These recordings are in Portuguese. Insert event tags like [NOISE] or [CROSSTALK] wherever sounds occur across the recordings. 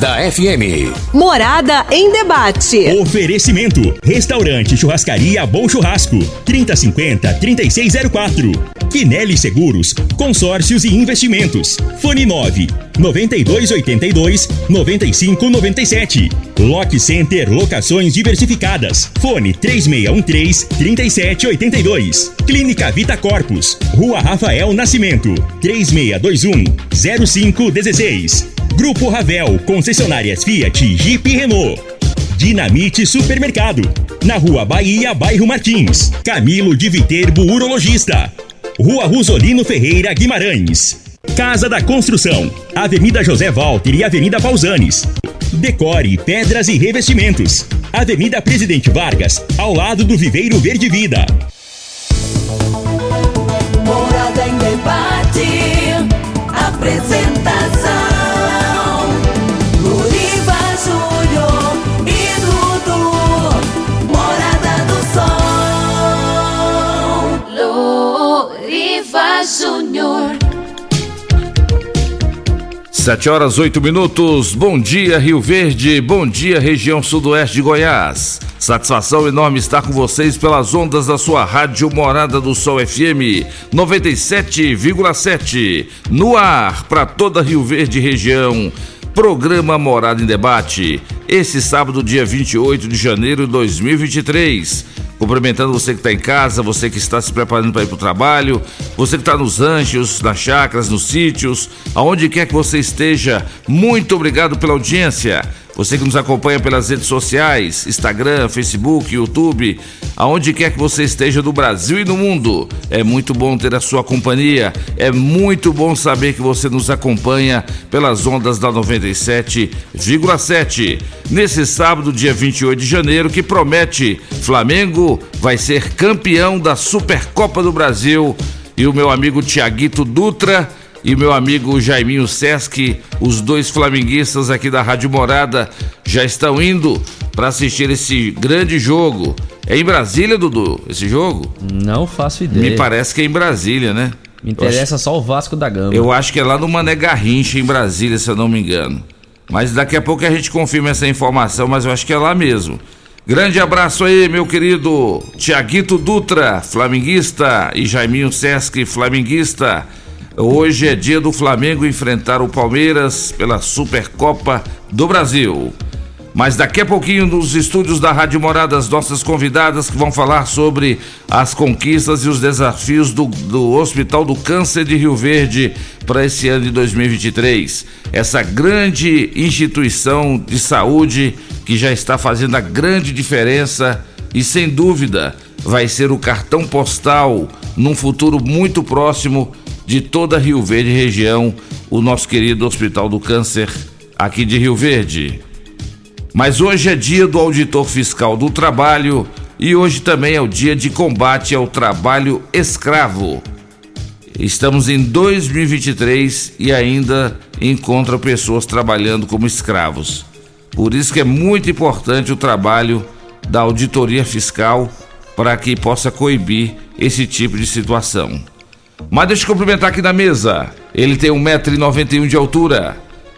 Morada FM. Morada em debate. Oferecimento: Restaurante Churrascaria Bom Churrasco. 3050 3604. Quinelli Seguros, Consórcios e Investimentos. Fone 9 9282 9597. Lock Center Locações Diversificadas. Fone 3613 3782. Clínica Vita Corpus. Rua Rafael Nascimento. 3621 0516. Grupo Ravel, concessionárias Fiat, Jeep e Renault. Dinamite Supermercado. Na Rua Bahia, bairro Martins. Camilo de Viterbo, urologista. Rua Rosolino Ferreira Guimarães. Casa da Construção. Avenida José Walter e Avenida Pausanes. Decore, pedras e revestimentos. Avenida Presidente Vargas, ao lado do Viveiro Verde Vida. Morada em debate. Apresentação. Júnior. Sete horas oito minutos. Bom dia, Rio Verde. Bom dia, região sudoeste de Goiás. Satisfação enorme estar com vocês pelas ondas da sua rádio Morada do Sol FM 97,7. No ar para toda Rio Verde região. Programa Morada em Debate. Esse sábado, dia 28 de janeiro de 2023. Cumprimentando você que está em casa, você que está se preparando para ir para o trabalho, você que está nos ranchos, nas chacras, nos sítios, aonde quer que você esteja. Muito obrigado pela audiência. Você que nos acompanha pelas redes sociais, Instagram, Facebook, YouTube, aonde quer que você esteja do Brasil e do mundo. É muito bom ter a sua companhia. É muito bom saber que você nos acompanha pelas ondas da 97,7. Nesse sábado, dia 28 de janeiro, que promete Flamengo vai ser campeão da Supercopa do Brasil. E o meu amigo Tiaguito Dutra e meu amigo Jaiminho Sesc, os dois flamenguistas aqui da Rádio Morada, já estão indo para assistir esse grande jogo. É em Brasília, Dudu, esse jogo? Não faço ideia. Me parece que é em Brasília, né? Me interessa só o Vasco da Gama. Eu acho que é lá no Mané Garrincha, em Brasília, se eu não me engano. Mas daqui a pouco a gente confirma essa informação, mas eu acho que é lá mesmo. Grande abraço aí, meu querido Tiaguito Dutra, flamenguista, e Jaiminho Sesc, flamenguista. Hoje é dia do Flamengo enfrentar o Palmeiras pela Supercopa do Brasil. Mas daqui a pouquinho, nos estúdios da Rádio Morada, as nossas convidadas que vão falar sobre as conquistas e os desafios do, do Hospital do Câncer de Rio Verde para esse ano de 2023. Essa grande instituição de saúde que já está fazendo a grande diferença e, sem dúvida, vai ser o cartão postal num futuro muito próximo de toda Rio Verde região, o nosso querido Hospital do Câncer aqui de Rio Verde. Mas hoje é dia do auditor fiscal do trabalho e hoje também é o dia de combate ao trabalho escravo. Estamos em 2023 e ainda encontra pessoas trabalhando como escravos. Por isso que é muito importante o trabalho da auditoria fiscal para que possa coibir esse tipo de situação. Mas deixa eu cumprimentar aqui na mesa. Ele tem 1,91m de altura.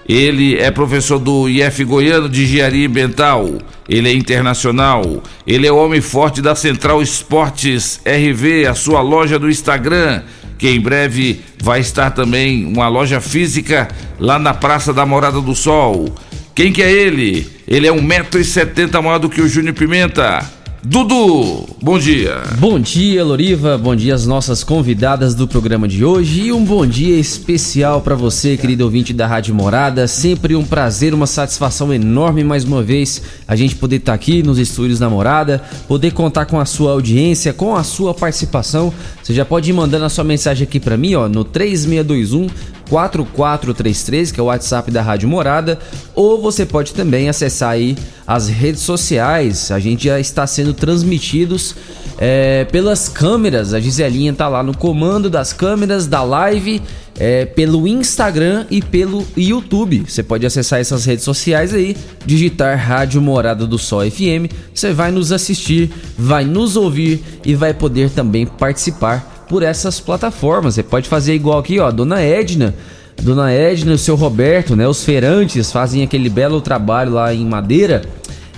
Ele é professor do IF Goiano de Engenharia Ambiental. Ele é internacional. Ele é o homem forte da Central Esportes RV, a sua loja do Instagram, que em breve vai estar também uma loja física lá na Praça da Morada do Sol. Quem que é ele? Ele é 1,70m maior do que o Júnior Pimenta. Dudu, bom dia. Bom dia, Loriva. Bom dia às nossas convidadas do programa de hoje e um bom dia especial para você, querido ouvinte da Rádio Morada. Sempre um prazer, uma satisfação enorme mais uma vez a gente poder estar aqui nos estúdios da Morada, poder contar com a sua audiência, com a sua participação. Você já pode ir mandando a sua mensagem aqui para mim, ó, no 3621 4433, que é o WhatsApp da Rádio Morada, ou você pode também acessar aí as redes sociais. A gente já está sendo transmitidos é, pelas câmeras. A Giselinha tá lá no comando das câmeras da live, é, pelo Instagram e pelo YouTube. Você pode acessar essas redes sociais aí, digitar Rádio Morada do Sol FM. Você vai nos assistir, vai nos ouvir e vai poder também participar por essas plataformas. Você pode fazer igual aqui, ó, Dona Edna Dona Edna e o seu Roberto, né? Os feirantes fazem aquele belo trabalho lá em Madeira.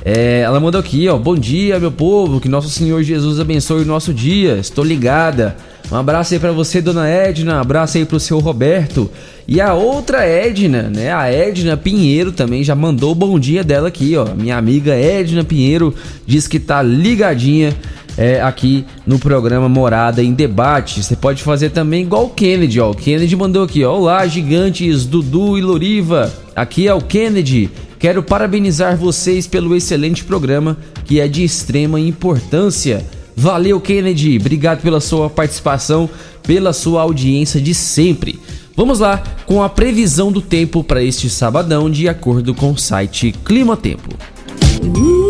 É, ela mandou aqui, ó. Bom dia, meu povo. Que nosso Senhor Jesus abençoe o nosso dia. Estou ligada. Um abraço aí para você, dona Edna. Um abraço aí pro seu Roberto. E a outra Edna, né? A Edna Pinheiro também já mandou o bom dia dela aqui, ó. Minha amiga Edna Pinheiro diz que tá ligadinha é, aqui no programa Morada em Debate. Você pode fazer também igual o Kennedy, ó. O Kennedy mandou aqui, ó. Olá, gigantes Dudu e Loriva. Aqui é o Kennedy. Quero parabenizar vocês pelo excelente programa que é de extrema importância. Valeu, Kennedy. Obrigado pela sua participação, pela sua audiência de sempre. Vamos lá com a previsão do tempo para este sabadão, de acordo com o site Clima Tempo. Previsão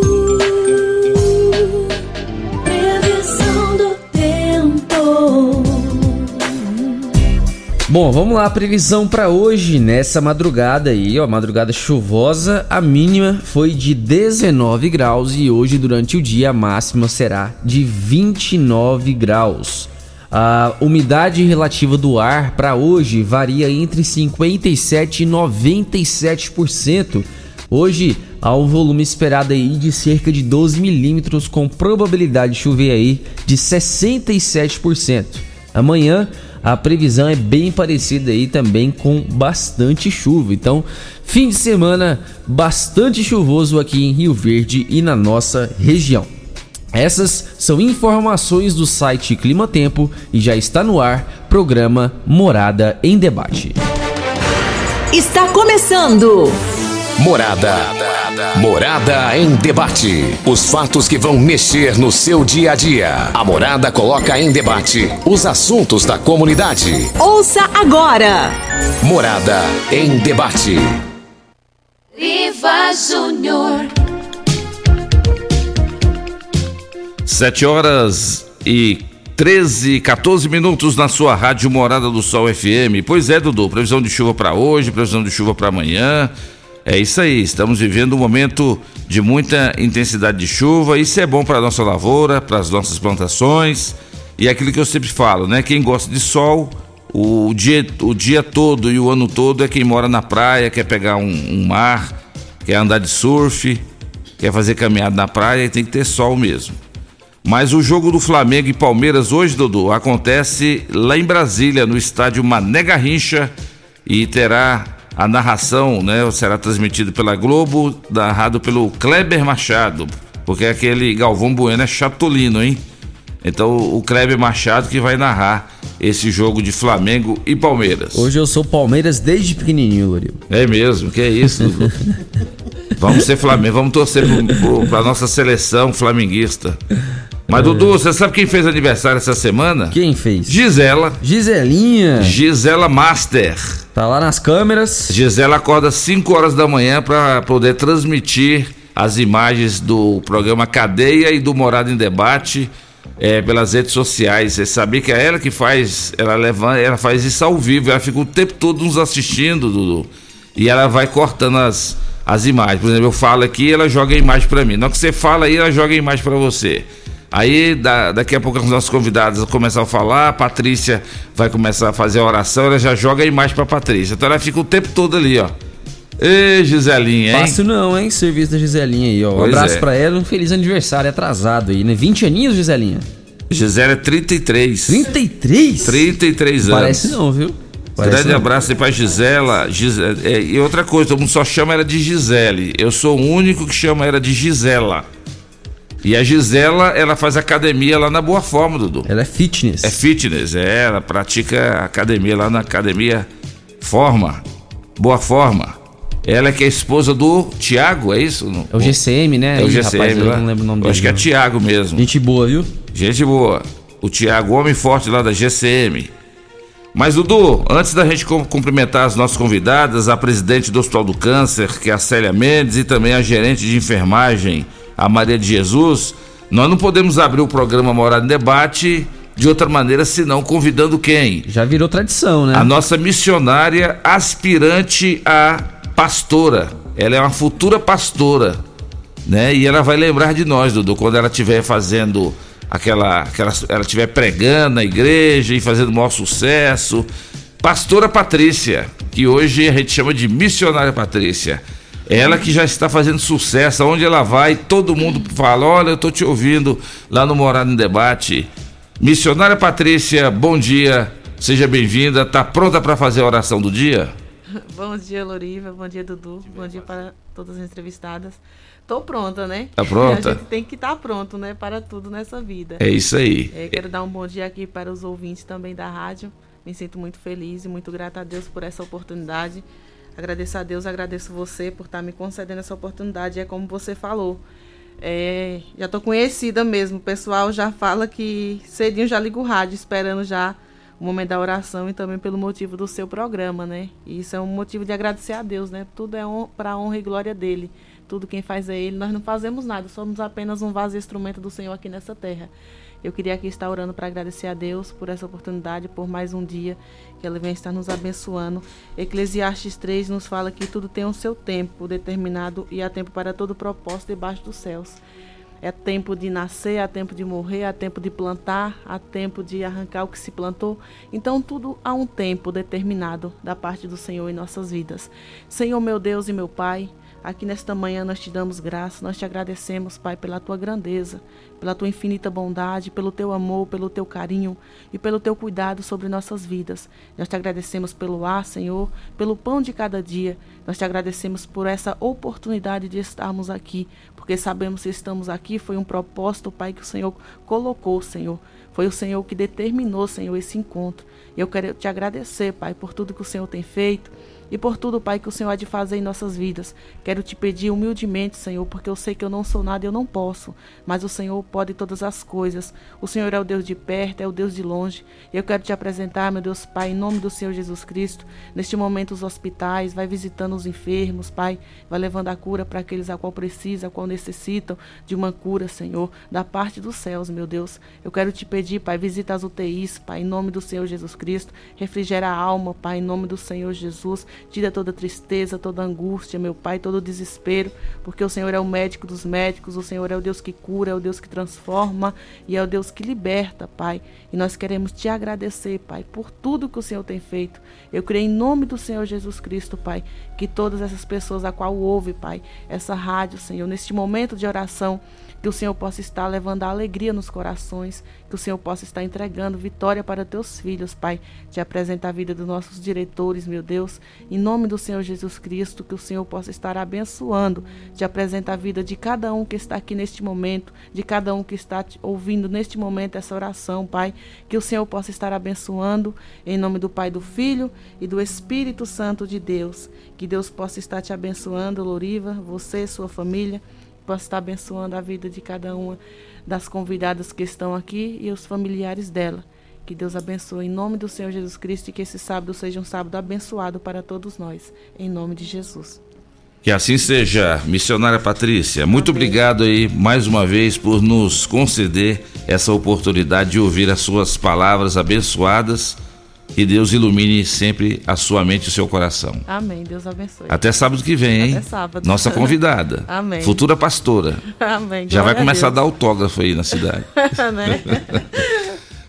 Bom, vamos lá, a previsão para hoje, nessa madrugada aí, ó, madrugada chuvosa, a mínima foi de 19 graus e hoje durante o dia a máxima será de 29 graus. A umidade relativa do ar para hoje varia entre 57 e 97%. Hoje há um volume esperado aí de cerca de 12 milímetros com probabilidade de chover aí de 67%. Amanhã a previsão é bem parecida aí também com bastante chuva. Então, fim de semana bastante chuvoso aqui em Rio Verde e na nossa região. Essas são informações do site Clima Tempo e já está no ar programa Morada em Debate. Está começando. Morada. Morada em debate. Os fatos que vão mexer no seu dia a dia. A Morada coloca em debate os assuntos da comunidade. Ouça agora. Morada em debate. Riva Júnior. 7 horas e 13, 14 minutos na sua rádio Morada do Sol FM. Pois é, Dudu, previsão de chuva para hoje, previsão de chuva para amanhã. É isso aí, estamos vivendo um momento de muita intensidade de chuva. Isso é bom para nossa lavoura, para as nossas plantações. E é aquilo que eu sempre falo, né? Quem gosta de sol, o dia, o dia todo e o ano todo é quem mora na praia, quer pegar um, um mar, quer andar de surf, quer fazer caminhada na praia e tem que ter sol mesmo. Mas o jogo do Flamengo e Palmeiras hoje, Dudu, acontece lá em Brasília, no estádio Mané Garrincha, e terá a narração, né? Será transmitido pela Globo, narrado pelo Kleber Machado, porque aquele Galvão Bueno é chatolino, hein? Então o Kleber Machado que vai narrar esse jogo de Flamengo e Palmeiras. Hoje eu sou Palmeiras desde pequenininho, Loril. É mesmo, que é isso, [LAUGHS] vamos ser Flamengo, vamos torcer pra nossa seleção flamenguista. Mas, Dudu, você sabe quem fez aniversário essa semana? Quem fez? Gisela. Giselinha. Gisela Master. Tá lá nas câmeras. Gisela acorda 5 horas da manhã para poder transmitir as imagens do programa Cadeia e do Morada em Debate é, pelas redes sociais. Você sabia que é ela que faz, ela leva, ela faz isso ao vivo, ela fica o tempo todo nos assistindo, Dudu. E ela vai cortando as, as imagens. Por exemplo, eu falo aqui, ela joga a imagem para mim. Na hora que você fala aí, ela joga a imagem para você. Aí da, daqui a pouco os nossos convidados vão começar a falar, a Patrícia vai começar a fazer a oração, ela já joga a imagem pra Patrícia. Então ela fica o tempo todo ali, ó. Ê, Giselinha, hein? Fácil não, hein? Serviço da Giselinha aí, ó. Um Pois abraço é. pra ela, um feliz aniversário atrasado aí, né? 20 aninhos, Giselinha? Gisele é 33. 33? 33 anos. Parece não, viu? Parece Grande não. abraço aí pra Gisela. Gise- é, e outra coisa, todo mundo só chama ela de Gisele. Eu sou o único que chama ela de Gisela. E a Gisela, ela faz academia lá na Boa Forma, Dudu. Ela é fitness. É fitness, é, ela pratica academia lá na academia Forma, Boa Forma. Ela é que é esposa do Tiago, é isso? É o GCM, né? É o GCM rapaz, eu lá. não lembro o nome dele. acho que é. Tiago mesmo. Gente boa, viu? Gente boa. O Tiago, homem forte lá da GCM. Mas, Dudu, antes da gente cum- cumprimentar as nossas convidadas, a presidente do Hospital do Câncer, que é a Célia Mendes, e também a gerente de enfermagem, a Maria de Jesus, nós não podemos abrir o programa Morada em Debate de outra maneira, senão convidando quem? Já virou tradição, né? A nossa missionária aspirante a pastora. Ela é uma futura pastora, né? E ela vai lembrar de nós, Dudu, quando ela estiver fazendo aquela, aquela ela estiver pregando na igreja e fazendo maior sucesso. Pastora Patrícia, que hoje a gente chama de Missionária Patrícia. Ela que já está fazendo sucesso, aonde ela vai, todo mundo fala: Olha, eu estou te ouvindo lá no Morado em Debate. Missionária Patrícia, bom dia, seja bem-vinda. Está pronta para fazer a oração do dia? [LAUGHS] Bom dia, Loriva. Bom dia, Dudu. Bom dia para todas as entrevistadas. Tô pronta, né? Tá pronta? [LAUGHS] A gente tem que estar tá pronto, né? Para tudo nessa vida. É isso aí. É, quero dar um bom dia aqui para os ouvintes também da rádio. Me sinto muito feliz e muito grata a Deus por essa oportunidade. Agradeço a Deus, agradeço você por estar tá me concedendo essa oportunidade. É como você falou. É, já tô conhecida mesmo. O pessoal já fala que cedinho já liga o rádio, esperando já o momento da oração e também pelo motivo do seu programa, né? E isso é um motivo de agradecer a Deus, né? Tudo é para a honra e glória dele tudo quem faz é Ele. Nós não fazemos nada, somos apenas um vaso instrumento do Senhor aqui nessa terra. Eu queria aqui estar orando para agradecer a Deus por essa oportunidade, por mais um dia que Ele vem estar nos abençoando. Eclesiastes 3 nos fala que tudo tem o seu tempo determinado e há tempo para todo propósito debaixo dos céus. É tempo de nascer, há tempo de morrer, há tempo de plantar, há tempo de arrancar o que se plantou. Então, tudo há um tempo determinado da parte do Senhor em nossas vidas. Senhor, meu Deus e meu Pai, Aqui nesta manhã nós te damos graça, nós te agradecemos, Pai, pela tua grandeza, pela tua infinita bondade, pelo teu amor, pelo teu carinho e pelo teu cuidado sobre nossas vidas. Nós te agradecemos pelo ar, Senhor, pelo pão de cada dia. Nós te agradecemos por essa oportunidade de estarmos aqui, porque sabemos que estamos aqui foi um propósito, Pai, que o Senhor colocou, Senhor. Foi o Senhor que determinou, Senhor, esse encontro. E eu quero te agradecer, Pai, por tudo que o Senhor tem feito e por tudo, Pai, que o Senhor há de fazer em nossas vidas. Quero te pedir humildemente, Senhor, porque eu sei que eu não sou nada e eu não posso, mas o Senhor pode todas as coisas. O Senhor é o Deus de perto, é o Deus de longe. E eu quero te apresentar, meu Deus, Pai, em nome do Senhor Jesus Cristo, neste momento os hospitais, vai visitando os enfermos, Pai, vai levando a cura para aqueles a qual precisam, a qual necessitam de uma cura, Senhor, da parte dos céus, meu Deus. Eu quero te pedir, Pai, visita as UTIs, Pai, em nome do Senhor Jesus Cristo, refrigera a alma, Pai, em nome do Senhor Jesus. Tira toda tristeza, toda angústia, meu Pai, todo desespero, porque o Senhor é o médico dos médicos, o Senhor é o Deus que cura, é o Deus que transforma e é o Deus que liberta, Pai. E nós queremos te agradecer, Pai, por tudo que o Senhor tem feito. Eu creio em nome do Senhor Jesus Cristo, Pai, que todas essas pessoas a qual ouve, Pai, essa rádio, Senhor, neste momento de oração, que o Senhor possa estar levando a alegria nos corações, que o Senhor possa estar entregando vitória para teus filhos, Pai. Te apresenta a vida dos nossos diretores, meu Deus, em nome do Senhor Jesus Cristo, que o Senhor possa estar abençoando. Te apresenta a vida de cada um que está aqui neste momento, de cada um que está ouvindo neste momento essa oração, Pai. Que o Senhor possa estar abençoando, em nome do Pai, do Filho e do Espírito Santo de Deus. Que Deus possa estar te abençoando, Loriva, você, sua família possa estar abençoando a vida de cada uma das convidadas que estão aqui e os familiares dela. Que Deus abençoe em nome do Senhor Jesus Cristo e que esse sábado seja um sábado abençoado para todos nós. Em nome de Jesus. Que assim seja, missionária Patrícia. Muito Amém. obrigado aí mais uma vez por nos conceder essa oportunidade de ouvir as suas palavras abençoadas que Deus ilumine sempre a sua mente e o seu coração. Amém. Deus abençoe. Até sábado que vem, hein? Até sábado. Nossa [LAUGHS] convidada. Amém. Futura pastora. Amém. Já vai começar a, a dar autógrafo aí na cidade. [LAUGHS] né? [LAUGHS]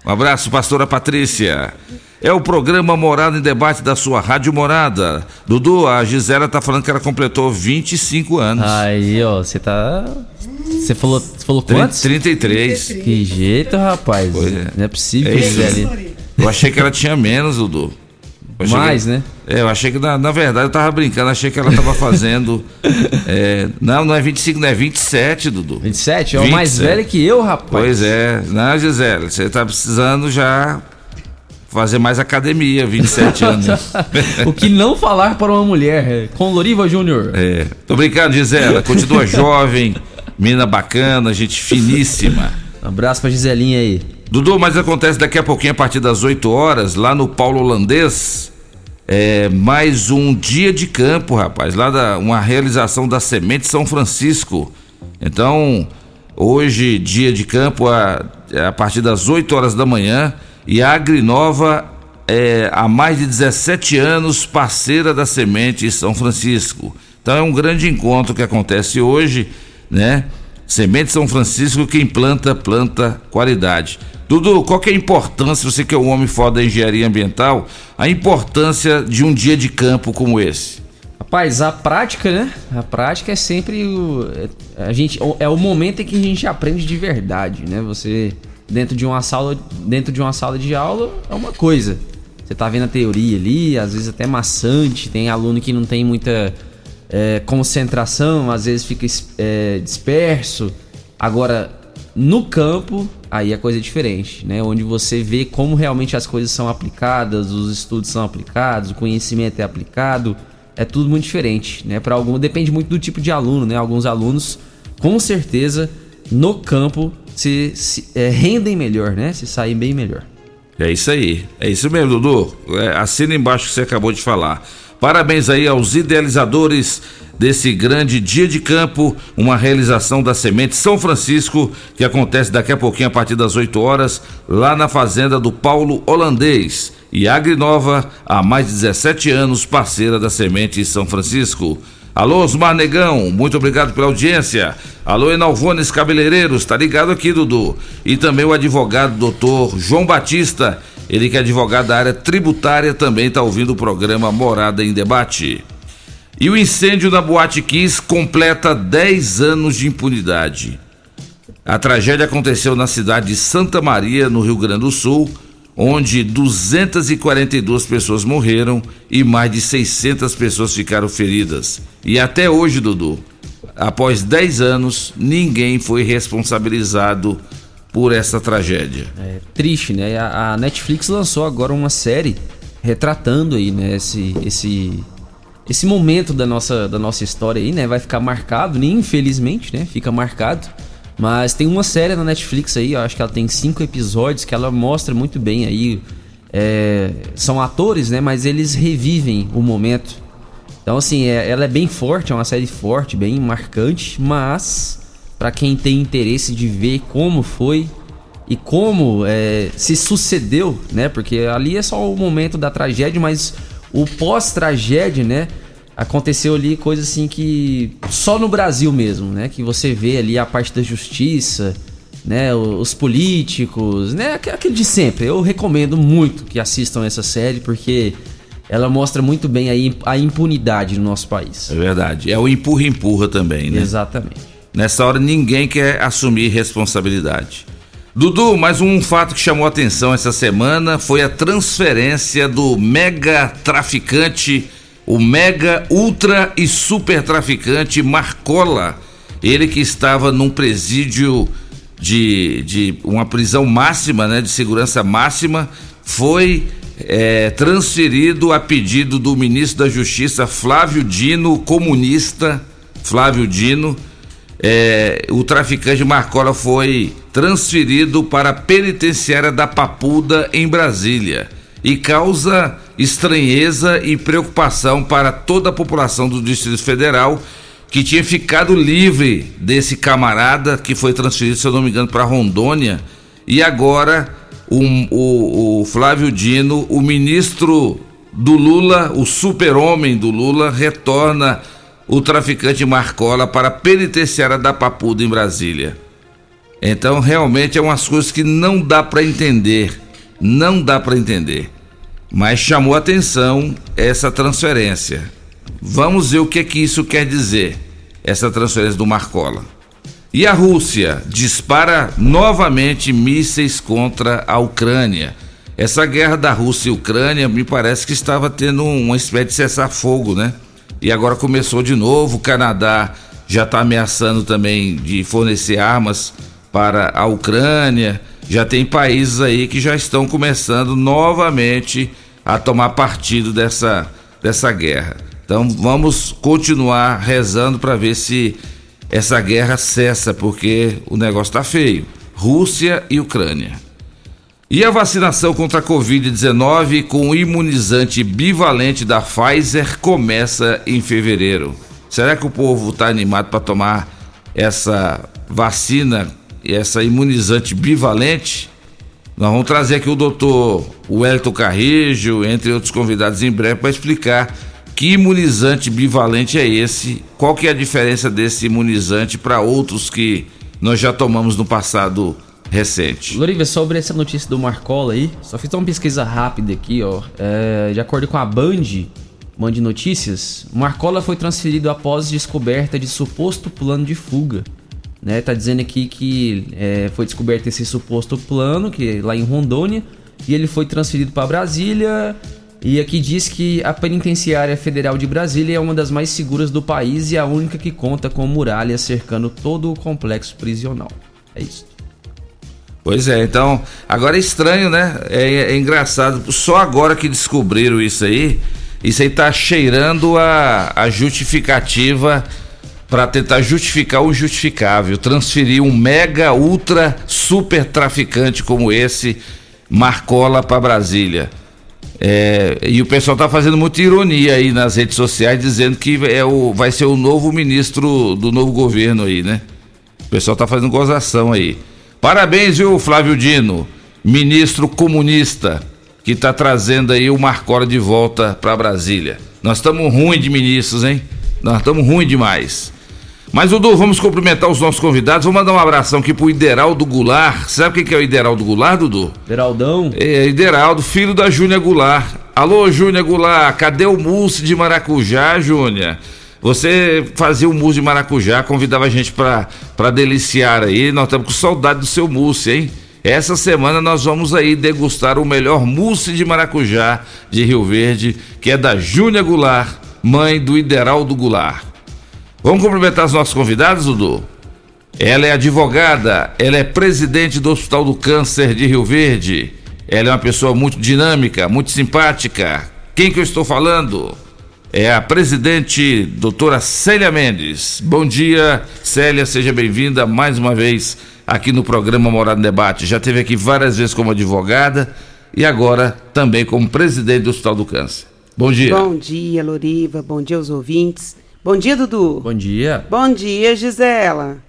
um abraço, pastora Patrícia. É o programa Morada em Debate da sua Rádio Morada. Dudu, a Gisela tá falando que ela completou 25 anos. Aí, ó, você tá. Você falou, você falou quantos? 33. Que jeito, rapaz. É. Não é possível, é Gisele. Eu achei que ela tinha menos, Dudu. Mais, que, né? É, eu achei que, na, na, verdade, eu tava brincando, achei que ela tava fazendo. [LAUGHS] é, não, não é 25, não é 27, Dudu. 27? É o mais velho que eu, rapaz. Pois é. Não, Gisele, você tá precisando já fazer mais academia, 27 [LAUGHS] anos. o que não falar para uma mulher, é, com Loriva Júnior. É. Tô brincando, Gisela. Continua [LAUGHS] jovem, menina bacana, gente finíssima. Um abraço pra Giselinha aí. Dudu, mas acontece daqui a pouquinho, a partir das 8 horas, lá no Paulo Holandês, é, mais um dia de campo, rapaz. Lá da, uma realização da Semente São Francisco. Então, hoje, dia de campo, a, a partir das 8 horas da manhã. E a Agrinova é há mais de 17 anos parceira da Semente São Francisco. Então é um grande encontro que acontece hoje, né? Semente São Francisco, quem planta, planta qualidade. Dudu, qual que é a importância, você que é um homem foda da engenharia ambiental, a importância de um dia de campo como esse? Rapaz, a prática, né? A prática é sempre o. A gente, é o momento em que a gente aprende de verdade, né? Você, dentro de uma sala, dentro de uma sala de aula, é uma coisa. Você tá vendo a teoria ali, às vezes até maçante, tem aluno que não tem muita é, concentração, às vezes fica é, disperso. Agora, no campo, aí a coisa é diferente, né? Onde você vê como realmente as coisas são aplicadas, os estudos são aplicados, o conhecimento é aplicado, é tudo muito diferente, né? Para algum depende muito do tipo de aluno, né? Alguns alunos, com certeza, no campo se, se é, rendem melhor, né? Se saem bem melhor. É isso aí. É isso mesmo, Dudu. É, assina embaixo que você acabou de falar. Parabéns aí aos idealizadores desse grande dia de campo, uma realização da Semente São Francisco, que acontece daqui a pouquinho a partir das 8 horas, lá na fazenda do Paulo Holandês. E Agrinova, há mais de 17 anos, parceira da Semente São Francisco. Alô, Osmar Negão, muito obrigado pela audiência. Alô, Enalvones Cabeleireiros, tá ligado aqui, Dudu. E também o advogado doutor João Batista, ele que é advogado da área tributária, também está ouvindo o programa Morada em Debate. E o incêndio na Boate Kiss completa 10 anos de impunidade. A tragédia aconteceu na cidade de Santa Maria, no Rio Grande do Sul, onde 242 pessoas morreram e mais de 600 pessoas ficaram feridas. E até hoje, Dudu, após 10 anos, ninguém foi responsabilizado por essa tragédia. É triste, né? A, Netflix lançou agora uma série retratando aí, né, esse, esse, esse momento da nossa, da nossa história aí, né? Vai ficar marcado, né? infelizmente, né? Fica marcado mas tem uma série na Netflix aí, eu acho que ela tem cinco episódios que ela mostra muito bem aí. É, são atores, né? Mas eles revivem o momento. Então, assim, é, ela é bem forte, é uma série forte, bem marcante, mas para quem tem interesse de ver como foi e como é, se sucedeu, né? Porque ali é só o momento da tragédia, mas o pós-tragédia, né? aconteceu ali coisa assim que só no Brasil mesmo, né? Que você vê ali a parte da justiça, né? Os políticos, né? Aquele de sempre. Eu recomendo muito que assistam essa série porque ela mostra muito bem a impunidade no nosso país. É verdade. É o empurra-empurra também, né? Exatamente. Nessa hora ninguém quer assumir responsabilidade. Dudu, mais um fato que chamou atenção essa semana foi a transferência do mega traficante o mega, ultra e super traficante Marcola. Ele que estava num presídio de, de uma prisão máxima, né, de segurança máxima, foi é, transferido a pedido do ministro da Justiça Flávio Dino, comunista Flávio Dino. É, o traficante Marcola foi transferido para a penitenciária da Papuda em Brasília e causa estranheza e preocupação para toda a população do Distrito Federal que tinha ficado livre desse camarada que foi transferido, se eu não me engano, para Rondônia e agora o, o, Flávio Dino, o ministro do Lula, o super-homem do Lula, retorna o traficante Marcola para a penitenciária da Papuda em Brasília. Então, realmente é umas coisas que não dá para entender. Não dá para entender mas chamou atenção essa transferência. Vamos ver o que, é que isso quer dizer, essa transferência do Marcola. E a Rússia dispara novamente mísseis contra a Ucrânia. Essa guerra da Rússia e Ucrânia me parece que estava tendo uma espécie de cessar-fogo, né? E agora começou de novo. O Canadá já está ameaçando também de fornecer armas para a Ucrânia. Já tem países aí que já estão começando novamente a tomar partido dessa, dessa guerra. Então vamos continuar rezando para ver se essa guerra cessa, porque o negócio está feio. Rússia e Ucrânia. E a vacinação contra a Covid-19 com o imunizante bivalente da Pfizer começa em fevereiro. Será que o povo está animado para tomar essa vacina essa imunizante bivalente? Nós vamos trazer aqui o doutor Wellington Carrijo, entre outros convidados em breve, para explicar que imunizante bivalente é esse, qual que é a diferença desse imunizante para outros que nós já tomamos no passado recente. Loriva, sobre essa notícia do Marcola aí, só fiz uma pesquisa rápida aqui, ó. É, de acordo com a Band, Band Notícias, Marcola foi transferido após descoberta de suposto plano de fuga. Né, tá dizendo aqui que é, foi descoberto esse suposto plano, que lá em Rondônia, e ele foi transferido para Brasília. E aqui diz que a penitenciária federal de Brasília é uma das mais seguras do país e a única que conta com muralhas cercando todo o complexo prisional. É isso. Pois é, então, agora é estranho, né? É, é engraçado. Só agora que descobriram isso aí, isso aí tá cheirando a, a justificativa para tentar justificar o justificável, transferir um mega, ultra, super traficante como esse, Marcola, para Brasília. É, e o pessoal tá fazendo muita ironia aí nas redes sociais, dizendo que é o, vai ser o novo ministro do novo governo aí, né? O pessoal tá fazendo gozação aí. Parabéns, viu, Flávio Dino, ministro comunista, que está trazendo aí o Marcola de volta para Brasília. Nós estamos ruim de ministros, hein? Nós estamos ruim demais. Mas, Dudu, vamos cumprimentar os nossos convidados. Vou mandar um abração aqui pro Ideraldo Goulart. Sabe o que é o Ideraldo Goulart, Dudu? Ideraldão? É, Ideraldo, filho da Júnia Goulart. Alô, Júnia Goulart, cadê o mousse de maracujá, Júnia? Você fazia o mousse de maracujá, convidava a gente para deliciar aí. Nós estamos com saudade do seu mousse, hein? Essa semana nós vamos aí degustar o melhor mousse de maracujá de Rio Verde, que é da Júnia Goulart, mãe do Ideraldo Goulart. Vamos cumprimentar os nossos convidados, Dudu? Ela é advogada, ela é presidente do Hospital do Câncer de Rio Verde. Ela é uma pessoa muito dinâmica, muito simpática. Quem que eu estou falando? É a presidente doutora Célia Mendes. Bom dia, Célia, seja bem-vinda mais uma vez aqui no programa Morada no Debate. Já esteve aqui várias vezes como advogada e agora também como presidente do Hospital do Câncer. Bom dia. Bom dia, Loriva. Bom dia aos ouvintes. Bom dia, Dudu. Bom dia. Bom dia, Gisela.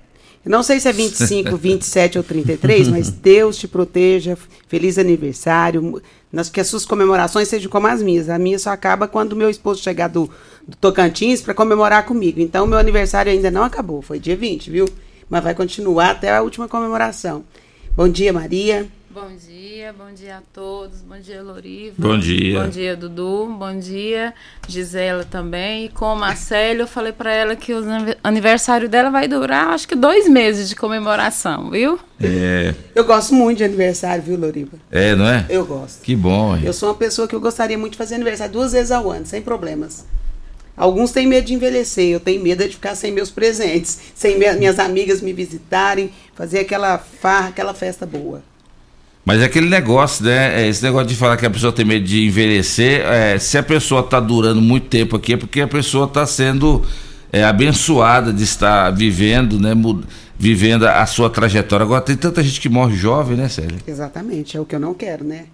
Não sei se é 25, 27 [LAUGHS] ou 33, mas Deus te proteja. Feliz aniversário que as suas comemorações sejam como as minhas. A minha só acaba quando meu esposo chegar do, do Tocantins para comemorar comigo. Então, meu aniversário ainda não acabou. Foi dia 20, viu? Mas vai continuar até a última comemoração. Bom dia, Maria. Bom dia, bom dia a todos, bom dia Loriva. Bom dia. Bom dia Dudu, bom dia Gisela também. E com a Marcelo, eu falei para ela que o aniversário dela vai durar acho que dois meses de comemoração, viu? É. Eu gosto muito de aniversário, viu Loriva? É, não é? Eu gosto. Que bom. Hein? Eu sou uma pessoa que eu gostaria muito de fazer aniversário duas vezes ao ano, sem problemas. Alguns têm medo de envelhecer, eu tenho medo de ficar sem meus presentes, sem minhas amigas me visitarem, fazer aquela farra, aquela festa boa. Mas é aquele negócio, né? É esse negócio de falar que a pessoa tem medo de envelhecer, é, se a pessoa está durando muito tempo aqui, é porque a pessoa está sendo é, abençoada de estar vivendo, né? Vivendo a sua trajetória. Agora tem tanta gente que morre jovem, né, Sérgio? Exatamente, é o que eu não quero, né?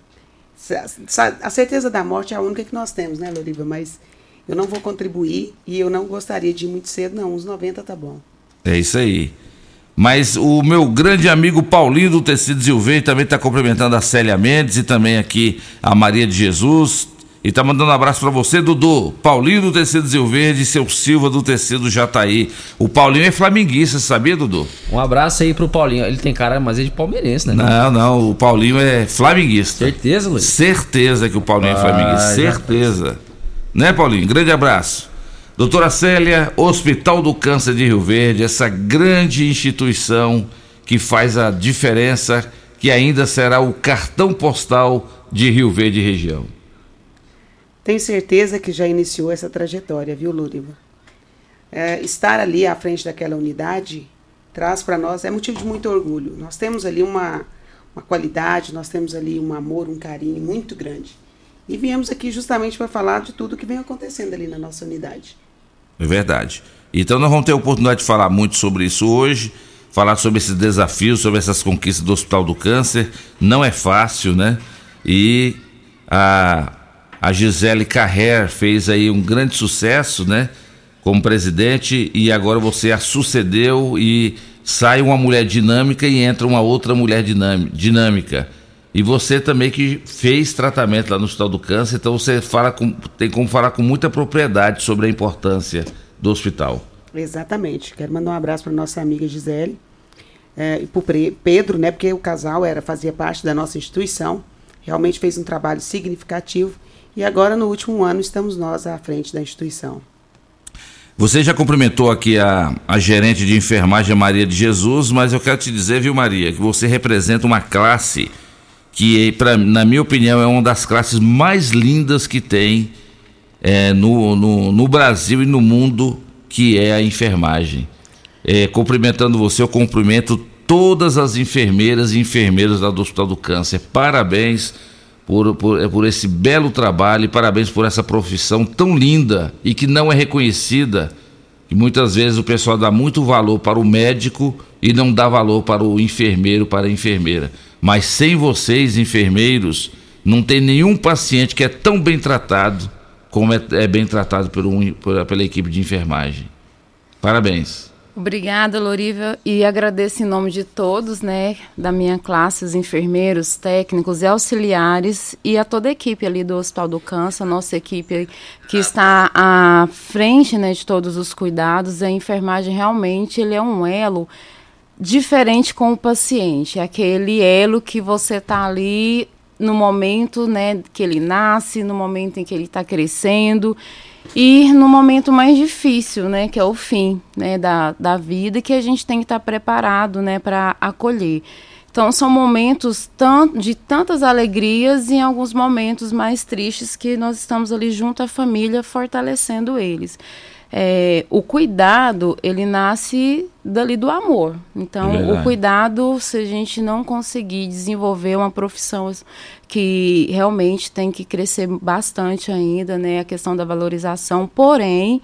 A certeza da morte é a única que nós temos, né, Loriva? Mas eu não vou contribuir e eu não gostaria de ir muito cedo, não. Uns 90 tá bom. É isso aí. Mas o meu grande amigo Paulinho do Tecido Zilvei também está cumprimentando a Célia Mendes e também aqui a Maria de Jesus. E tá mandando um abraço para você, Dudu. Paulinho do Tecido Zil Verde e seu Silva do Tecido Jataí. O Paulinho é flamenguista, sabia, Dudu? Um abraço aí pro Paulinho. Ele tem cara, mas é de palmeirense, né? Não, não. O Paulinho é flamenguista. Certeza, Luiz? Certeza que o Paulinho ah, é flamenguista. Certeza. Né, Paulinho? Grande abraço. Doutora Célia, Hospital do Câncer de Rio Verde, essa grande instituição que faz a diferença, que ainda será o cartão postal de Rio Verde região. Tenho certeza que já iniciou essa trajetória, viu, Lúriva? É, estar ali à frente daquela unidade traz para nós, é motivo de muito orgulho. Nós temos ali uma, uma qualidade, nós temos ali um amor, um carinho muito grande. E viemos aqui justamente para falar de tudo que vem acontecendo ali na nossa unidade. É verdade. Então nós vamos ter a oportunidade de falar muito sobre isso hoje, falar sobre esses desafios, sobre essas conquistas do Hospital do Câncer. Não é fácil, né? E a, a Gisele Carrer fez aí um grande sucesso, né? Como presidente, e agora você a sucedeu e sai uma mulher dinâmica e entra uma outra mulher dinâmica. E você também que fez tratamento lá no Hospital do Câncer, então você fala com, tem como falar com muita propriedade sobre a importância do hospital. Exatamente. Quero mandar um abraço para nossa amiga Gisele. é, por Pre- Pedro, né? Porque o casal era fazia parte da nossa instituição, realmente fez um trabalho significativo e agora no último ano estamos nós à frente da instituição. Você já cumprimentou aqui a, a gerente de enfermagem Maria de Jesus, mas eu quero te dizer, viu, Maria, que você representa uma classe que, pra, na minha opinião, é uma das classes mais lindas que tem é, no, no, no Brasil e no mundo, que é a enfermagem. É, cumprimentando você, eu cumprimento todas as enfermeiras e enfermeiros lá do Hospital do Câncer. Parabéns por, por, é, por esse belo trabalho e parabéns por essa profissão tão linda e que não é reconhecida. E muitas vezes o pessoal dá muito valor para o médico e não dá valor para o enfermeiro, para a enfermeira. Mas sem vocês, enfermeiros, não tem nenhum paciente que é tão bem tratado como é, é bem tratado por um, por- pela equipe de enfermagem. Parabéns. Obrigada, Loriva, e agradeço em nome de todos, né, da minha classe, os enfermeiros, técnicos e auxiliares e a toda a equipe ali do Hospital do Câncer, a nossa equipe que está à frente, né, de todos os cuidados. A enfermagem realmente ele é um elo diferente com o paciente, é aquele elo que você está ali no momento, né, que ele nasce, no momento em que ele está crescendo e no momento mais difícil, né, que é o fim, né, da, da vida, que a gente tem que estar preparado, né, para acolher. Então são momentos tan de tantas alegrias e em alguns momentos mais tristes que nós estamos ali junto à família fortalecendo eles. É, o cuidado ele nasce dali do amor. Então verdade. o cuidado, se a gente não conseguir desenvolver uma profissão que realmente tem que crescer bastante ainda, né, a questão da valorização. Porém,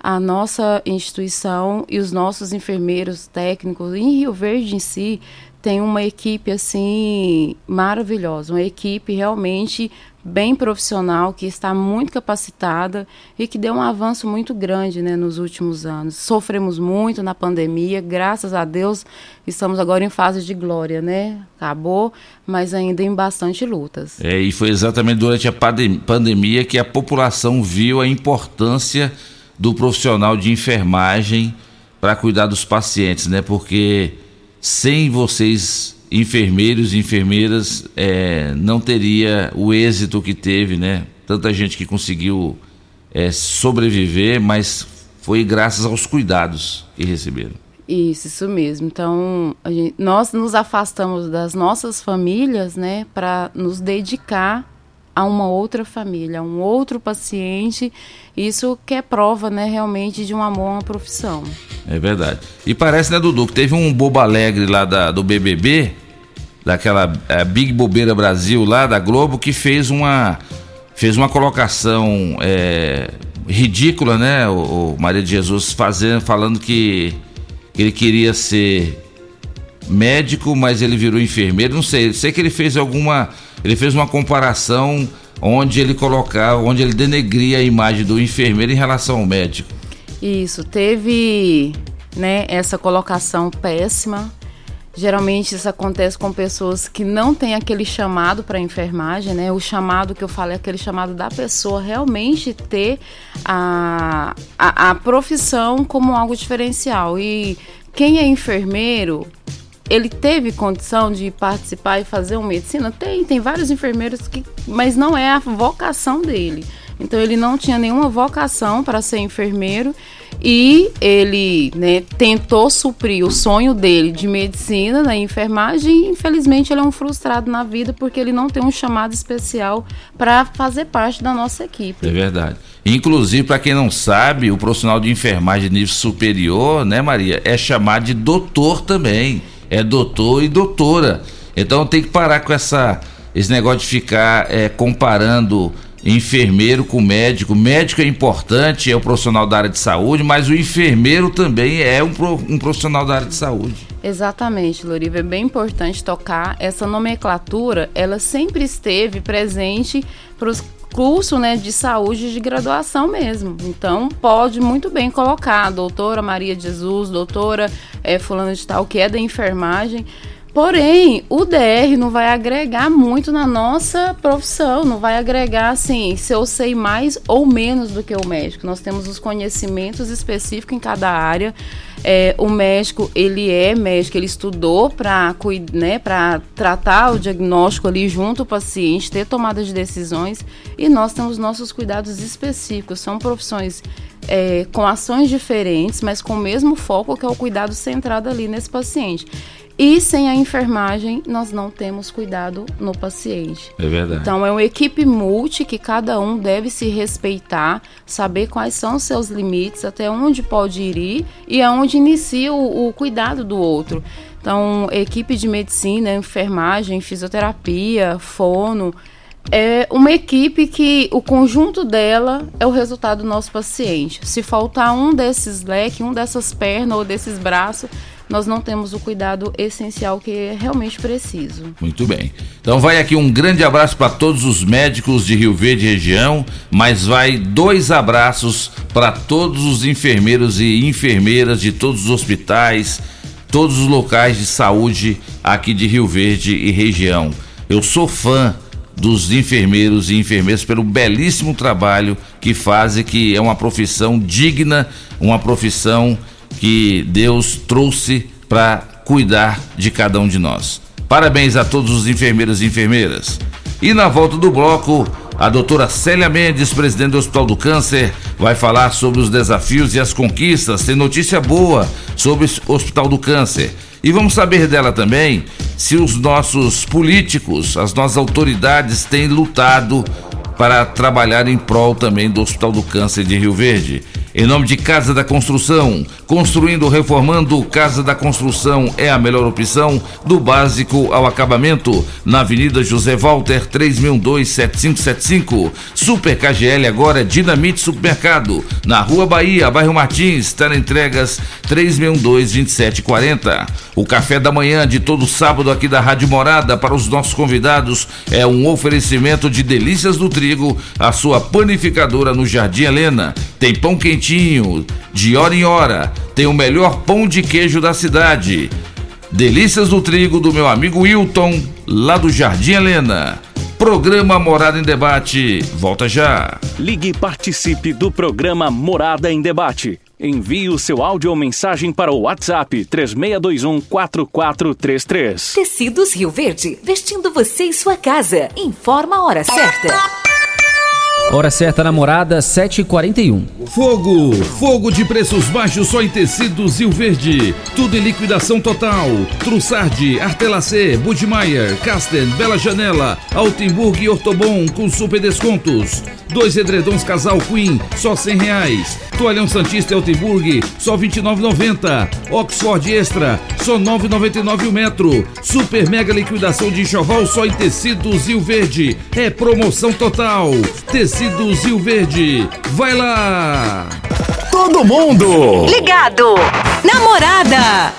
a nossa instituição e os nossos enfermeiros técnicos em Rio Verde em si tem uma equipe assim maravilhosa, uma equipe realmente bem profissional que está muito capacitada e que deu um avanço muito grande, né, nos últimos anos. Sofremos muito na pandemia, graças a Deus estamos agora em fase de glória, né? Acabou, mas ainda em bastante lutas. É, e foi exatamente durante a pandem- pandemia que a população viu a importância do profissional de enfermagem para cuidar dos pacientes, né? Porque sem vocês, enfermeiros e enfermeiras, é, não teria o êxito que teve, né? Tanta gente que conseguiu é, sobreviver, mas foi graças aos cuidados que receberam. Isso, isso mesmo. Então, gente- nós nos afastamos das nossas famílias, né, para nos dedicar a uma outra família, a um outro paciente. Isso que é prova, né, realmente de um amor a uma profissão. É verdade. E parece, né, Dudu, que teve um bobo alegre lá da- do BBB, daquela eh, Big Bobeira Brasil lá da Globo, que fez uma fez uma colocação eh, ridícula, né, o, o Maria de Jesus fazendo, falando que ele queria ser médico, mas ele virou enfermeiro. Não sei, sei que ele fez alguma, ele fez uma comparação onde ele colocava, onde ele denegria a imagem do enfermeiro em relação ao médico. Isso, teve, né, essa colocação péssima. Geralmente isso acontece com pessoas que não têm aquele chamado para enfermagem, né? O chamado que eu falo é aquele chamado da pessoa realmente ter a, a, a profissão como algo diferencial. E quem é enfermeiro, ele teve condição de participar e fazer uma medicina? Tem, tem vários enfermeiros que, mas não é a vocação dele. Então ele não tinha nenhuma vocação para ser enfermeiro e ele né, tentou suprir o sonho dele de medicina na enfermagem e infelizmente ele é um frustrado na vida porque ele não tem um chamado especial para fazer parte da nossa equipe. É verdade. Inclusive, para quem não sabe, o profissional de enfermagem de nível superior, né, Maria, é chamado de doutor também. É doutor e doutora. Então tem que parar com essa, esse negócio de ficar é, comparando enfermeiro com médico. Médico é importante, é o profissional da área de saúde, mas o enfermeiro também é um, um profissional da área de saúde. Exatamente, Loriva, é bem importante tocar. Essa nomenclatura, ela sempre esteve presente para os cursos né, de saúde de graduação mesmo. Então, pode muito bem colocar doutora Maria Jesus, doutora eh, fulana de tal, que é da enfermagem, Porém, o DR não vai agregar muito na nossa profissão, não vai agregar assim, se eu sei mais ou menos do que o médico. Nós temos os conhecimentos específicos em cada área. É, o médico, ele é médico, ele estudou para né, tratar o diagnóstico ali junto ao paciente, ter tomada de decisões, e nós temos nossos cuidados específicos. São profissões é, com ações diferentes, mas com o mesmo foco que é o cuidado centrado ali nesse paciente. E sem a enfermagem, nós não temos cuidado no paciente. É verdade. Então, é uma equipe multi que cada um deve se respeitar, saber quais são os seus limites, até onde pode ir e aonde inicia o, o cuidado do outro. Então, equipe de medicina, enfermagem, fisioterapia, fono, é uma equipe que o conjunto dela é o resultado do nosso paciente. Se faltar um desses leques, um dessas pernas ou desses braços, nós não temos o cuidado essencial que é realmente preciso. Muito bem. Então vai aqui um grande abraço para todos os médicos de Rio Verde região, mas vai dois abraços para todos os enfermeiros e enfermeiras de todos os hospitais, todos os locais de saúde aqui de Rio Verde e região. Eu sou fã dos enfermeiros e enfermeiras pelo belíssimo trabalho que fazem, que é uma profissão digna, uma profissão que Deus trouxe para cuidar de cada um de nós. Parabéns a todos os enfermeiros e enfermeiras. E na volta do bloco, a doutora Célia Mendes, presidente do Hospital do Câncer, vai falar sobre os desafios e as conquistas. Tem notícia boa sobre o Hospital do Câncer. E vamos saber dela também se os nossos políticos, as nossas autoridades têm lutado para trabalhar em prol também do Hospital do Câncer de Rio Verde. Em nome de Casa da Construção, construindo, reformando, Casa da Construção é a melhor opção, do básico ao acabamento, na Avenida José Walter, 3012-7575. Super KGL agora Dinamite Supermercado, na Rua Bahia, bairro Martins, está na entregas 3012-2740. O café da manhã de todo sábado aqui da Rádio Morada para os nossos convidados é um oferecimento de delícias do trigo, a sua panificadora no Jardim Helena. Tem pão quentinho de hora em hora. Tem o melhor pão de queijo da cidade. Delícias do trigo do meu amigo Wilton, lá do Jardim Helena. Programa Morada em Debate. Volta já. Ligue e participe do programa Morada em Debate. Envie o seu áudio ou mensagem para o WhatsApp 3621 4433. Tecidos Rio Verde, vestindo você e sua casa. Informa a hora certa. Hora certa, namorada, 7h41. Fogo! Fogo de preços baixos só em tecidos Rio Verde. Tudo em liquidação total. Trussardi, Artelacê, Budmeier, Casten, Bela Janela, Altenburg e Ortobon com super descontos. Dois edredons casal Queen, só cem reais. Toalhão Santista Altenburg, só 29,90. Oxford Extra, só 9,99 o metro. Super mega liquidação de enxoval só em tecidos Rio Verde. É promoção total. Tecidos Rio Verde. Vai lá! Todo mundo ligado. Namorada.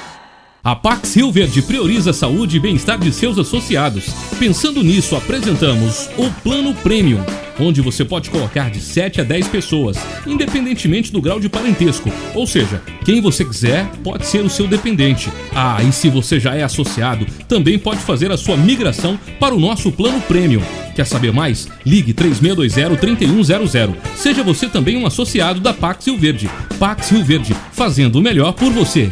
A Pax Rio Verde prioriza a saúde e bem-estar de seus associados. Pensando nisso, apresentamos o Plano Premium onde você pode colocar de 7 a 10 pessoas, independentemente do grau de parentesco. Ou seja, quem você quiser pode ser o seu dependente. Ah, e se você já é associado, também pode fazer a sua migração para o nosso plano Premium. Quer saber mais? Ligue 3620-3100. Seja você também um associado da Pax Rio Verde. Pax Rio Verde, fazendo o melhor por você.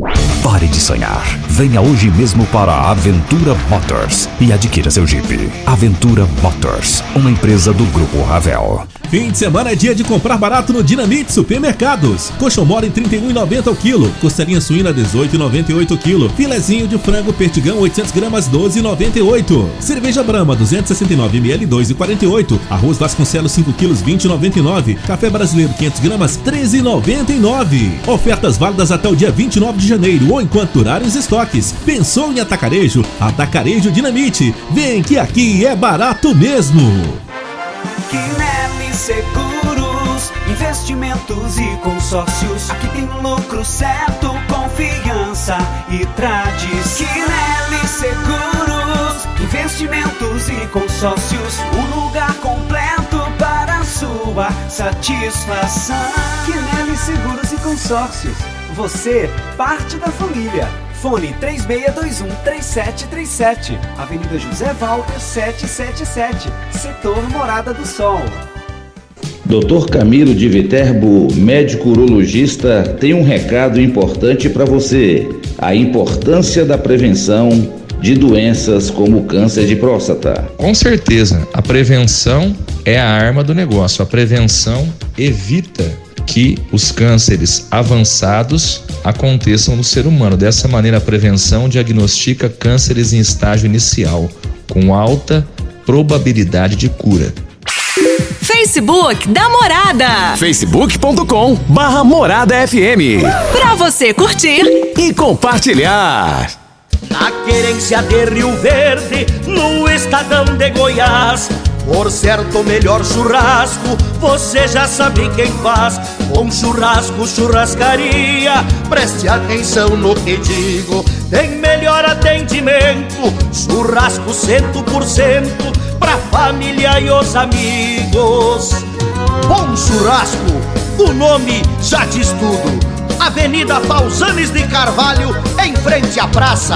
Pare de sonhar. Venha hoje mesmo para a Aventura Motors e adquira seu Jeep. Aventura Motors, uma empresa do Grupo Ravel. Fim de semana é dia de comprar barato no Dinamite Supermercados. Coxão mole em 31,90 o quilo. Costelinha suína 18,98 o quilo. Filezinho de frango perdigão 800 gramas 12,98. Cerveja Brahma 269 ml 2,48. Arroz Vasconcelos 5 quilos 20,99. Café brasileiro 500 gramas 13,99. Ofertas válidas até o dia 29 de janeiro ou enquanto durarem os estoques. Pensou em atacarejo? Atacarejo Dinamite. Vem que aqui é barato mesmo. Quinelli Seguros, investimentos e consórcios. Aqui tem lucro certo, confiança e tradição. Quinelli Seguros, investimentos e consórcios. Um lugar completo para sua satisfação. Quinelli Seguros e Consórcios. Você, parte da família. Fone 3621-3737. Avenida José Walter 777. Setor Morada do Sol. Dr. Camilo de Viterbo, médico urologista, tem um recado importante para você. A importância da prevenção de doenças como o câncer de próstata. Com certeza, a prevenção é a arma do negócio. A prevenção evita que os cânceres avançados aconteçam no ser humano. Dessa maneira, a prevenção diagnostica cânceres em estágio inicial, com alta probabilidade de cura. Facebook da Morada. facebook.com barra Morada FM. Pra você curtir e compartilhar. Na querência de Rio Verde, no estadão de Goiás. Por certo, melhor churrasco, você já sabe quem faz. Com churrasco, churrascaria, preste atenção no que digo. Tem melhor atendimento, churrasco cento por cento, pra família e os amigos. Bom churrasco, o nome já diz tudo. Avenida Pausanes de Carvalho, em frente à praça.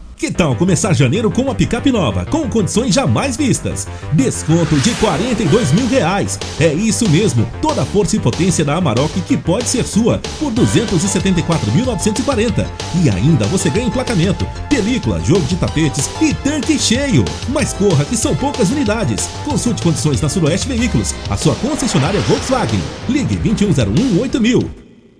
Que tal começar janeiro com uma picape nova, com condições jamais vistas? Desconto de 42 mil reais. É isso mesmo, toda a força e potência da Amarok que pode ser sua por 274.940. E ainda você ganha emplacamento, película, jogo de tapetes e tanque cheio. Mas corra que são poucas unidades. Consulte condições na Suroeste Veículos, a sua concessionária Volkswagen. Ligue 2101 8000.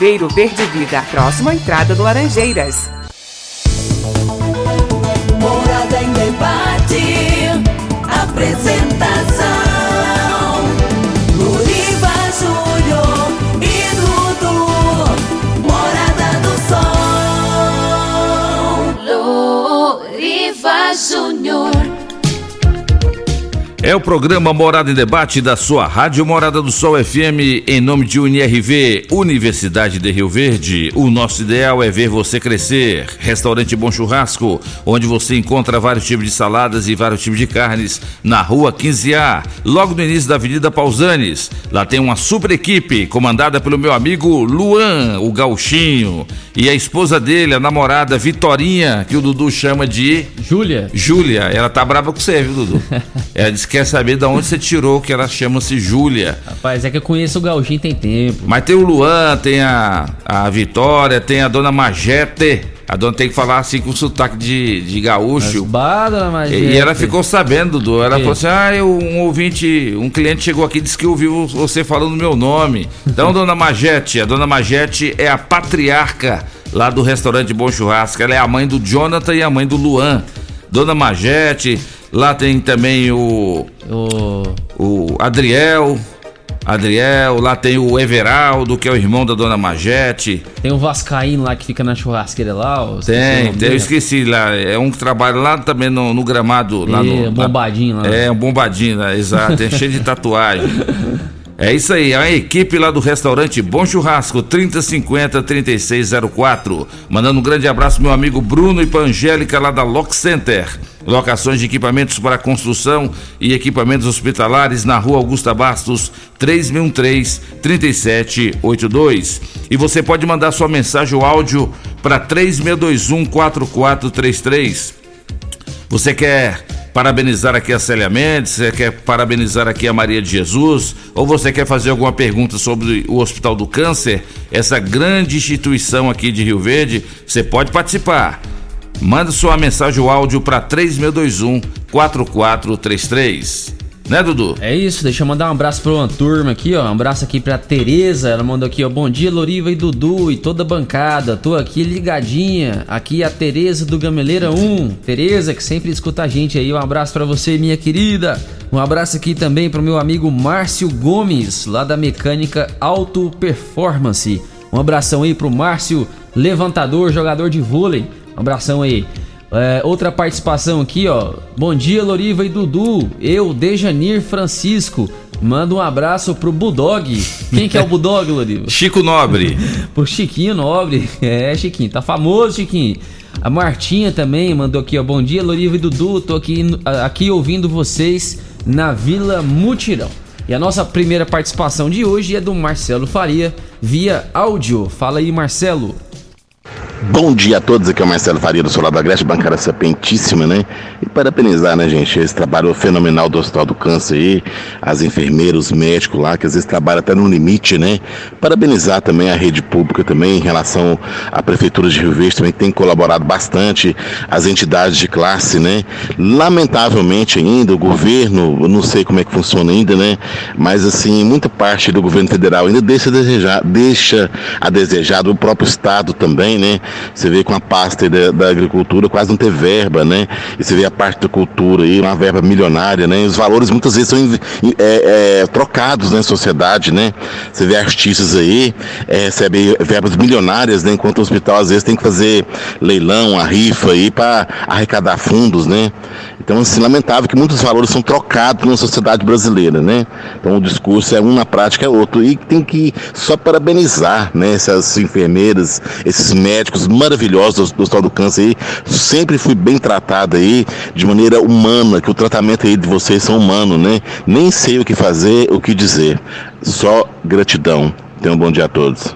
Ribeiro Verde Vida, próximo à entrada do Laranjeiras. Morada em debate. Apresentação. Luriva Júnior e Dudu. Morada do Sol. Luriva Júnior. É o programa Morada em Debate da sua Rádio Morada do Sol FM, em nome de UNIRV, Universidade de Rio Verde. O nosso ideal é ver você crescer. Restaurante Bom Churrasco, onde você encontra vários tipos de saladas e vários tipos de carnes, na rua 15A, logo no início da Avenida Pausanes. Lá tem uma super equipe, comandada pelo meu amigo Luan, o Gauchinho, e a esposa dele, a namorada Vitorinha, que o Dudu chama de. Júlia. Júlia, ela tá brava com você, viu, Dudu? [LAUGHS] ela disse quer saber de onde você tirou que ela chama-se Júlia. Rapaz, é que eu conheço o Gauchinho tem tempo. Mas tem o Luan, tem a, a Vitória, tem a dona Magete. A dona tem que falar assim com sotaque de, de gaúcho. Bah, dona E, e ela ficou sabendo, Dudu. Ela falou assim: ah, eu, um ouvinte, um cliente chegou aqui e disse que ouviu você falando meu nome. Então, [LAUGHS] dona Magete, a dona Magete é a patriarca lá do restaurante Bom Churrasco. Ela é a mãe do Jonathan e a mãe do Luan. Dona Magete, lá tem também o. O Adriel. Adriel, lá tem o Everaldo, que é o irmão da dona Magete. Tem um Vascaíno lá que fica na churrasqueira lá. ó, Tem, tem, eu esqueci lá. É um que trabalha lá também no, no gramado. Lá É, no, bombadinho lá. É, um bombadinho, né? exato. É cheio de tatuagem. [LAUGHS] É isso aí, a equipe lá do restaurante Bom Churrasco, 3050-3604. Mandando um grande abraço meu amigo Bruno e pra Angélica lá da Lock Center. Locações de equipamentos para construção e equipamentos hospitalares na rua Augusta Bastos, 3613-3782. E você pode mandar sua mensagem ou áudio para 3621-4433. Você quer parabenizar aqui a Célia Mendes, você quer parabenizar aqui a Maria de Jesus, ou você quer fazer alguma pergunta sobre o Hospital do Câncer, essa grande instituição aqui de Rio Verde, você pode participar. Manda sua mensagem ou áudio para 3621 4433. Né, Dudu? É isso, deixa eu mandar um abraço pra uma turma aqui, ó. Um abraço aqui pra Tereza. Ela mandou aqui, ó. Bom dia, Loriva e Dudu e toda a bancada. Tô aqui ligadinha. Aqui é a Tereza do Gameleira 1. Tereza, que sempre escuta a gente aí. Um abraço pra você, minha querida. Um abraço aqui também pro meu amigo Márcio Gomes, lá da Mecânica Auto Performance. Um abração aí pro Márcio, levantador, jogador de vôlei. Um abração aí. É, outra participação aqui, ó. Bom dia, Loriva e Dudu. Eu, Dejanir Francisco. Manda um abraço pro Bulldog. Quem que é o Bulldog, Loriva? [LAUGHS] Chico Nobre. [LAUGHS] pro Chiquinho Nobre. É, Chiquinho, tá famoso, Chiquinho. A Martinha também mandou aqui, ó. Bom dia, Loriva e Dudu. Tô aqui, aqui ouvindo vocês na Vila Mutirão. E a nossa primeira participação de hoje é do Marcelo Faria, via áudio. Fala aí, Marcelo. Bom dia a todos, aqui é o Marcelo Faria do Solar da Agreste, bancária sapientíssima, né? E parabenizar, né, gente, esse trabalho fenomenal do Hospital do Câncer aí, as enfermeiras, os médicos lá, que às vezes trabalham até no limite, né? Parabenizar também a rede pública também, em relação à Prefeitura de Rio Verde, também que tem colaborado bastante, as entidades de classe, né? Lamentavelmente ainda, o governo, eu não sei como é que funciona ainda, né? Mas, assim, muita parte do governo federal ainda deixa a desejar, deixa a desejar do próprio Estado também, né? Você vê com a pasta da, da agricultura quase não ter verba, né? E você vê a parte da cultura aí, uma verba milionária, né? E os valores muitas vezes são é, é, trocados na sociedade, né? Você vê artistas aí, é, recebem verbas milionárias, né? Enquanto o hospital às vezes tem que fazer leilão, a rifa aí para arrecadar fundos, né? Então, assim, lamentável que muitos valores são trocados na sociedade brasileira, né? Então, o discurso é um, na prática é outro. E tem que só parabenizar, né? Essas enfermeiras, esses médicos maravilhosos do Hospital do Câncer aí. Sempre fui bem tratado aí, de maneira humana, que o tratamento aí de vocês são humano, né? Nem sei o que fazer, o que dizer. Só gratidão. Tenham um bom dia a todos.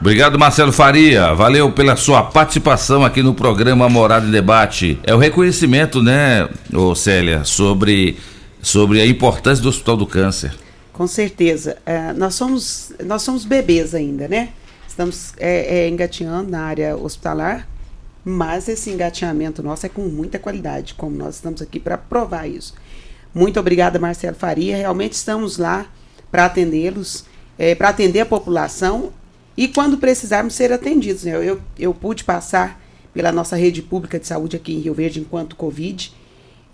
Obrigado, Marcelo Faria. Valeu pela sua participação aqui no programa Morada em Debate. É o reconhecimento, né, ô Célia, sobre, sobre a importância do Hospital do Câncer. Com certeza. É, nós, somos, nós somos bebês ainda, né? Estamos é, é, engatinhando na área hospitalar, mas esse engatinhamento nosso é com muita qualidade, como nós estamos aqui para provar isso. Muito obrigada, Marcelo Faria. Realmente estamos lá para atendê-los, é, para atender a população e quando precisarmos ser atendidos. Né? Eu, eu pude passar pela nossa rede pública de saúde aqui em Rio Verde enquanto Covid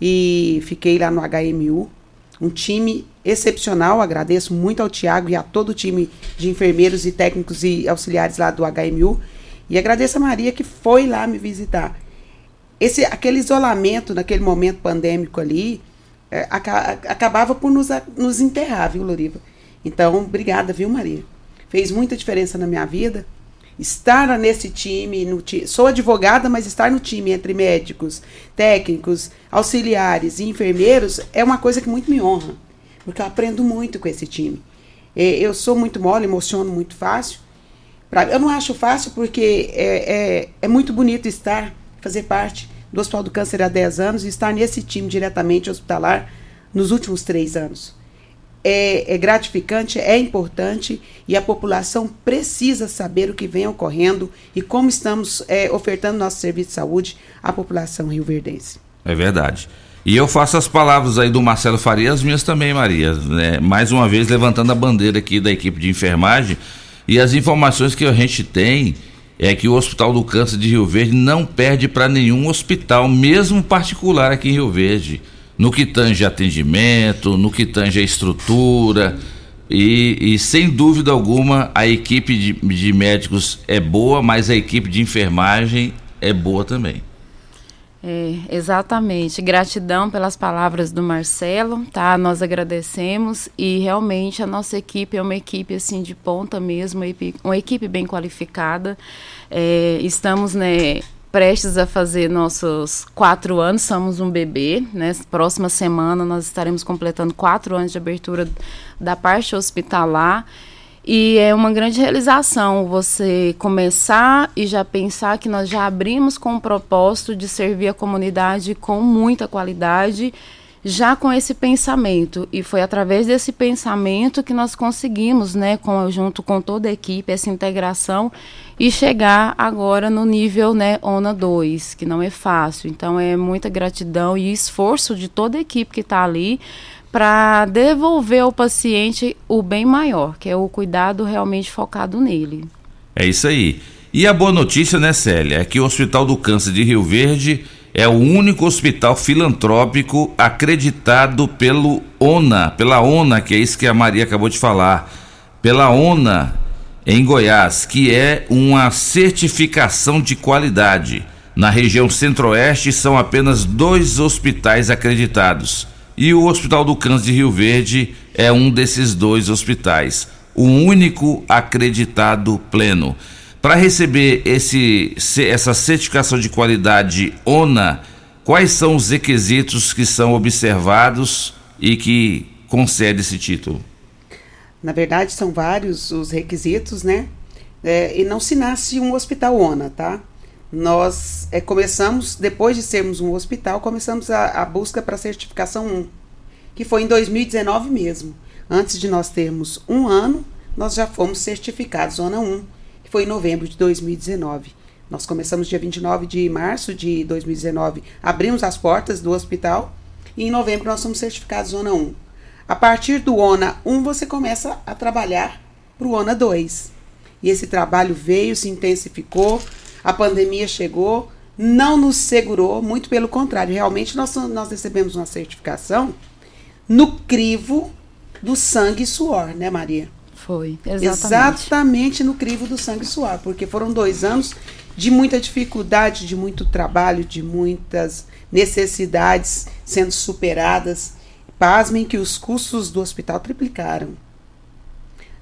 e fiquei lá no HMU. Um time excepcional, agradeço muito ao Tiago e a todo o time de enfermeiros e técnicos e auxiliares lá do HMU. E agradeço a Maria que foi lá me visitar. Esse, aquele isolamento naquele momento pandêmico ali, é, aca- acabava por nos, a- nos enterrar, viu, Loriva? Então, obrigada, viu, Maria? Fez muita diferença na minha vida. Estar nesse time, no ti- sou advogada, mas estar no time entre médicos, técnicos, auxiliares e enfermeiros é uma coisa que muito me honra, porque eu aprendo muito com esse time. É, Eu sou muito mole, emociono muito fácil. Eu não acho fácil porque é, é, é muito bonito estar, fazer parte do Hospital do Câncer há 10 anos e estar nesse time diretamente hospitalar nos últimos três anos. É, é gratificante, é importante e a população precisa saber o que vem ocorrendo e como estamos é, ofertando nosso serviço de saúde à população rioverdense. É verdade. E eu faço as palavras aí do Marcelo Faria, as minhas também, Maria. né? Mais uma vez levantando a bandeira aqui da equipe de enfermagem. E as informações que a gente tem é que o Hospital do Câncer de Rio Verde não perde para nenhum hospital, mesmo particular aqui em Rio Verde. No que tange atendimento, no que tange a estrutura. E, e sem dúvida alguma a equipe de, de médicos é boa, mas a equipe de enfermagem é boa também. É, exatamente. Gratidão pelas palavras do Marcelo, tá? Nós agradecemos e realmente a nossa equipe é uma equipe assim de ponta mesmo, uma equipe- bem qualificada. É, estamos, né, prestes a fazer nossos quatro anos, somos um bebê, né? Próxima semana nós estaremos completando quatro anos de abertura da parte hospitalar. E é uma grande realização você começar e já pensar que nós já abrimos com o propósito de servir a comunidade com muita qualidade, já com esse pensamento. E foi através desse pensamento que nós conseguimos, né, com, junto com toda a equipe, essa integração e chegar agora no nível né, ONA 2, que não é fácil. Então é muita gratidão e esforço de toda a equipe que está ali para devolver ao paciente o bem maior, que é o cuidado realmente focado nele. É isso aí. E a boa notícia, né, Célia, é que o Hospital do Câncer de Rio Verde é o único hospital filantrópico acreditado pelo ONA, pela ONA, que é isso que a Maria acabou de falar, pela ONA em Goiás, que é uma certificação de qualidade. Na região centro-oeste são apenas dois hospitais acreditados. E o Hospital do Câncer de Rio Verde é um desses dois hospitais, o único acreditado pleno. Para receber esse, essa certificação de qualidade ONA, quais são os requisitos que são observados e que concede esse título? Na verdade, são vários os requisitos, né? É, e não se nasce um hospital ONA, tá? Nós é, começamos, depois de sermos um hospital, começamos a, a busca para a certificação 1, que foi em 2019 mesmo. Antes de nós termos um ano, nós já fomos certificados Zona 1, que foi em novembro de 2019. Nós começamos dia 29 de março de 2019, abrimos as portas do hospital e em novembro nós somos certificados Zona 1. A partir do ONA 1, você começa a trabalhar para o ONA 2. E esse trabalho veio, se intensificou, a pandemia chegou, não nos segurou, muito pelo contrário. Realmente, nós, nós recebemos uma certificação no crivo do sangue e suor, né, Maria? Foi, exatamente. Exatamente no crivo do sangue e suor, porque foram dois anos de muita dificuldade, de muito trabalho, de muitas necessidades sendo superadas. Pasmem que os custos do hospital triplicaram.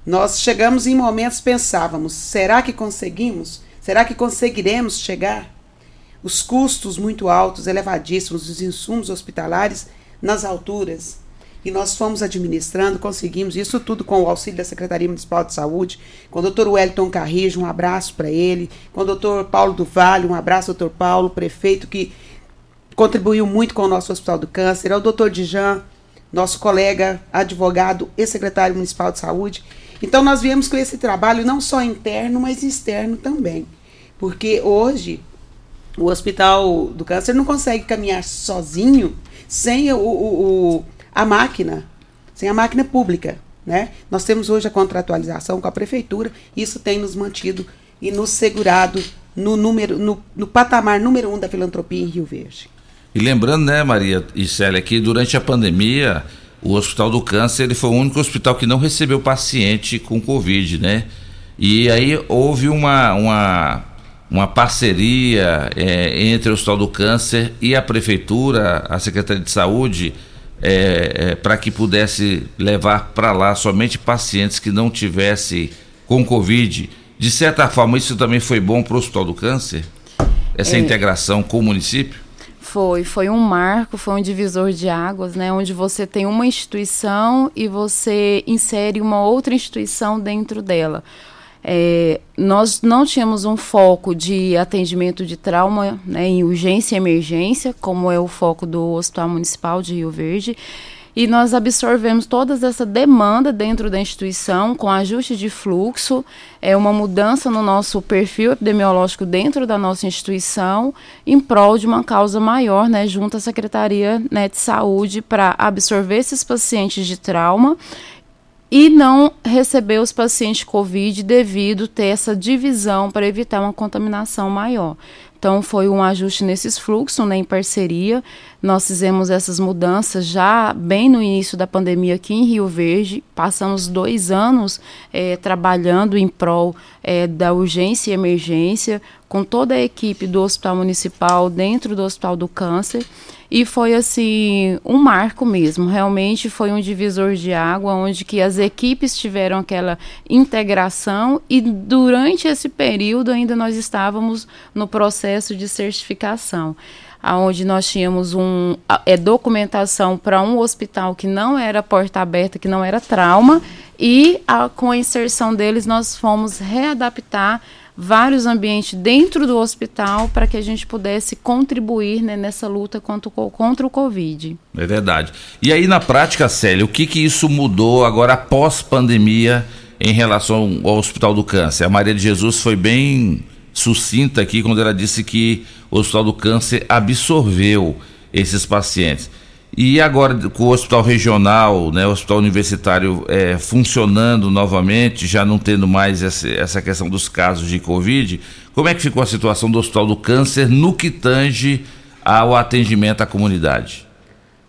Nós chegamos em momentos, pensávamos, será que conseguimos? Será que conseguiremos chegar? Os custos muito altos, elevadíssimos, dos insumos hospitalares nas alturas. E nós fomos administrando, conseguimos isso tudo com o auxílio da Secretaria Municipal de Saúde, com o doutor Wellington Carrijo, um abraço para ele, com o doutor Paulo do Vale, um abraço, doutor Paulo, prefeito que contribuiu muito com o nosso Hospital do Câncer, ao doutor Dijan, nosso colega advogado e secretário municipal de saúde. Então nós viemos com esse trabalho não só interno, mas externo também. Porque hoje o Hospital do Câncer não consegue caminhar sozinho sem o, o, o, a máquina, sem a máquina pública. Né? Nós temos hoje a contratualização com a prefeitura, isso tem nos mantido e nos segurado no, número, no, no patamar número um da filantropia em Rio Verde. E lembrando, né, Maria e Célia, que durante a pandemia, o Hospital do Câncer ele foi o único hospital que não recebeu paciente com Covid, né? E aí houve uma, uma, uma parceria é, entre o Hospital do Câncer e a Prefeitura, a Secretaria de Saúde, é, é, para que pudesse levar para lá somente pacientes que não tivessem com Covid. De certa forma, isso também foi bom para o Hospital do Câncer? Essa É. integração com o município? Foi, foi um marco, foi um divisor de águas, né? Onde você tem uma instituição e você insere uma outra instituição dentro dela. É, nós não tínhamos um foco de atendimento de trauma né, em urgência e emergência, como é o foco do Hospital Municipal de Rio Verde. E nós absorvemos toda essa demanda dentro da instituição, com ajuste de fluxo, é uma mudança no nosso perfil epidemiológico dentro da nossa instituição, em prol de uma causa maior, né, junto à Secretaria né, de Saúde, para absorver esses pacientes de trauma e não receber os pacientes COVID devido ter essa divisão para evitar uma contaminação maior. Então foi um ajuste nesses fluxos, né, em parceria. Nós fizemos essas mudanças já bem no início da pandemia aqui em Rio Verde. Passamos dois anos eh, trabalhando em prol eh, da urgência e emergência com toda a equipe do Hospital Municipal dentro do Hospital do Câncer. E foi assim um marco mesmo. Realmente foi um divisor de água, onde que as equipes tiveram aquela integração e durante esse período ainda nós estávamos no processo de certificação, aonde nós tínhamos um é documentação para um hospital que não era porta aberta, que não era trauma e a- com a inserção deles nós fomos readaptar vários ambientes dentro do hospital para que a gente pudesse contribuir né, nessa luta contra o, co- contra o Covid. É verdade. E aí, na prática, Célia, o que, que isso mudou agora após pandemia em relação ao Hospital do Câncer? A Maria de Jesus foi bem sucinta aqui quando ela disse que o Hospital do Câncer absorveu esses pacientes. E agora, com o hospital regional, né, o hospital universitário é, funcionando novamente, já não tendo mais essa, essa questão dos casos de Covid, como é que ficou a situação do Hospital do Câncer no que tange ao atendimento à comunidade?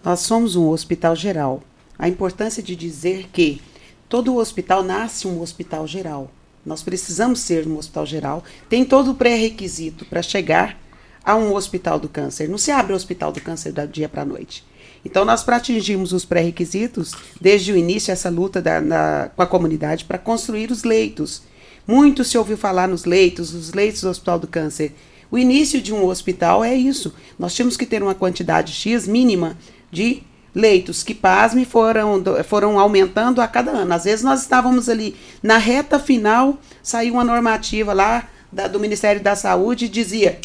Nós somos um hospital geral. A importância de dizer que todo hospital nasce um hospital geral. Nós precisamos ser um hospital geral. Tem todo o pré-requisito para chegar a um hospital do câncer. Não se abre o hospital do câncer da dia para a noite. Então, nós para atingirmos os pré-requisitos, desde o início, essa luta da- na- com a comunidade para construir os leitos. Muito se ouviu falar nos leitos, os leitos do Hospital do Câncer. O início de um hospital é isso. Nós tínhamos que ter uma quantidade X mínima de leitos que, pasme, foram, do- foram aumentando a cada ano. Às vezes nós estávamos ali na reta final, saiu uma normativa lá da- do Ministério da Saúde e dizia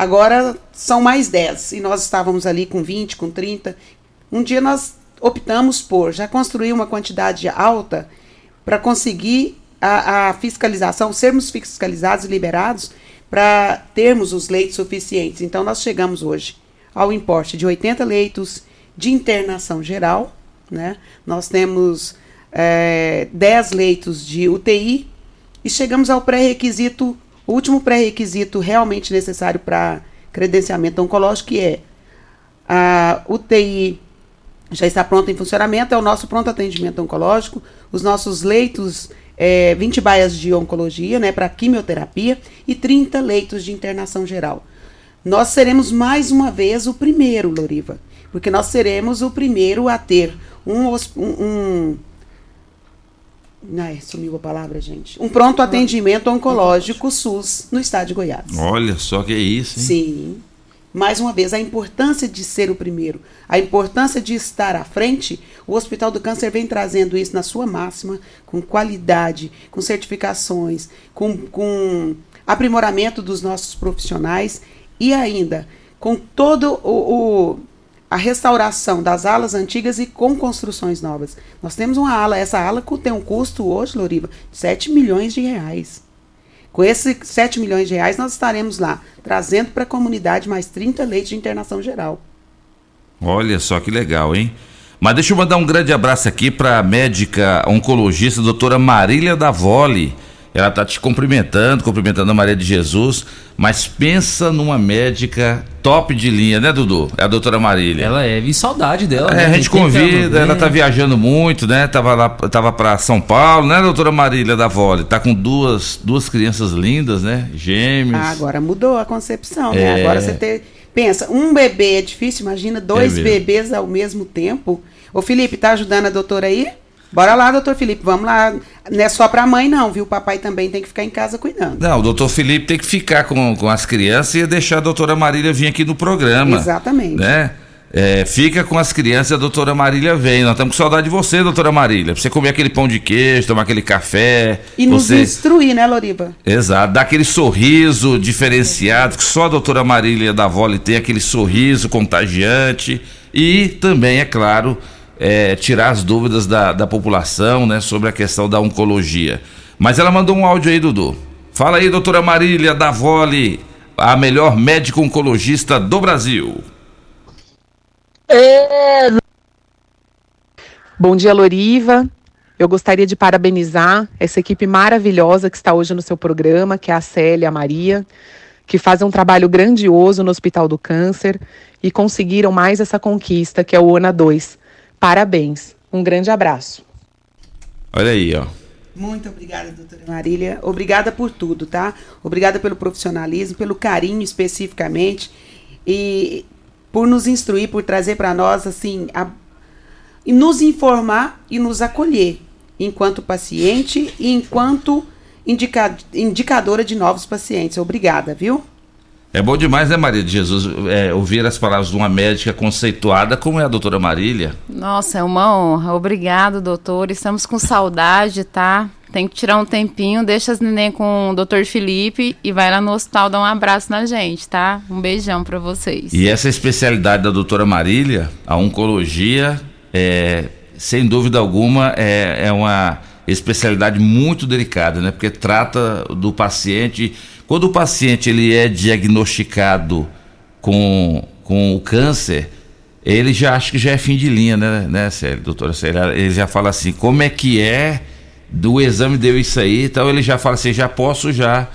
agora são mais 10. E nós estávamos ali com 20, com 30. Um dia nós optamos por já construir uma quantidade alta para conseguir a, a fiscalização, sermos fiscalizados e liberados para termos os leitos suficientes. Então, nós chegamos hoje ao importe de 80 leitos de internação geral, né? Nós temos eh, 10 leitos de UTI e chegamos ao pré-requisito, o último pré-requisito realmente necessário para credenciamento oncológico, que é a UTI já está pronta em funcionamento, é o nosso pronto atendimento oncológico, os nossos leitos, é, 20 baias de oncologia, né, para quimioterapia e 30 leitos de internação geral. Nós seremos mais uma vez o primeiro, Loriva, porque nós seremos o primeiro a ter um, um Ai, sumiu a palavra, gente. Um pronto atendimento oncológico SUS no estado de Goiás. Olha só que é isso, hein? Sim. Mais uma vez, a importância de ser o primeiro, a importância de estar à frente, o Hospital do Câncer vem trazendo isso na sua máxima, com qualidade, com certificações, com, com aprimoramento dos nossos profissionais e ainda com todo o, o- a restauração das alas antigas e com construções novas. Nós temos uma ala, essa ala tem um custo hoje, Loriva, de 7 milhões de reais. Com esses 7 milhões de reais, nós estaremos lá, trazendo para a comunidade mais 30 leitos de internação geral. Olha só que legal, hein? Mas deixa eu mandar um grande abraço aqui para a médica oncologista, doutora Marília Davoli. Ela tá te cumprimentando, cumprimentando a Maria de Jesus, mas pensa numa médica top de linha, né, Dudu? É a doutora Marília. Ela é, e saudade dela. É, né? a gente Tem convida, vem. ela tá viajando muito, né? Tava lá, tava para São Paulo, né, doutora Marília Davoli? Tá com duas, duas crianças lindas, né? Gêmeos. Ah, agora mudou a concepção, É. né? Agora você ter, Pensa, um bebê é difícil, imagina dois mesmo. bebês ao mesmo tempo. Ô Felipe, tá ajudando a doutora aí? Bora lá, doutor Felipe, vamos lá. Não é só pra mãe, não, viu? O papai também tem que ficar em casa cuidando. Não, o doutor Felipe tem que ficar com, com as crianças e deixar a doutora Marília vir aqui no programa. Exatamente. Né? É, fica com as crianças e a doutora Marília vem. Nós estamos com saudade de você, doutora Marília. Pra você comer aquele pão de queijo, tomar aquele café. E nos você... instruir, né, Loriva? Exato, dá aquele sorriso diferenciado que só a doutora Marília da Vole tem, aquele sorriso contagiante. E também, é claro, é, tirar as dúvidas da, da população né, sobre a questão da oncologia. Mas ela mandou um áudio aí, Dudu. Fala aí, doutora Marília da Vole, a melhor médica oncologista do Brasil. É. Bom dia, Loriva. Eu gostaria de parabenizar essa equipe maravilhosa que está hoje no seu programa, que é a Célia a Maria, que fazem um trabalho grandioso no Hospital do Câncer e conseguiram mais essa conquista, que é o ONA 2. Parabéns. Um grande abraço. Olha aí, ó. Muito obrigada, doutora Marília. Obrigada por tudo, tá? Obrigada pelo profissionalismo, pelo carinho especificamente e por nos instruir, por trazer para nós, assim, a, e nos informar e nos acolher enquanto paciente e enquanto indica, indicadora de novos pacientes. Obrigada, viu? É bom demais, né, Maria de Jesus, é, ouvir as palavras de uma médica conceituada como é a doutora Marília. Nossa, é uma honra. Obrigado, doutor. Estamos com saudade, tá? Tem que tirar um tempinho, deixa as neném com o doutor Felipe e vai lá no hospital dar um abraço na gente, tá? Um beijão pra vocês. E essa especialidade da doutora Marília, a oncologia, é, sem dúvida alguma, é, é uma especialidade muito delicada, né? Porque trata do paciente. Quando o paciente ele é diagnosticado com, com o câncer, ele já acha que já é fim de linha, né, né Célio, doutora Célia? Ele já fala assim, como é que é, do exame deu isso aí, então ele já fala assim, já posso já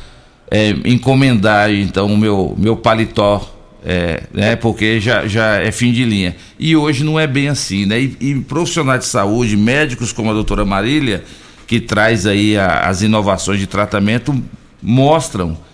é, encomendar então o meu, meu paletó, é, né, porque já, já é fim de linha. E hoje não é bem assim, né? E, e profissionais de saúde, médicos como a doutora Marília, que traz aí a- as inovações de tratamento, mostram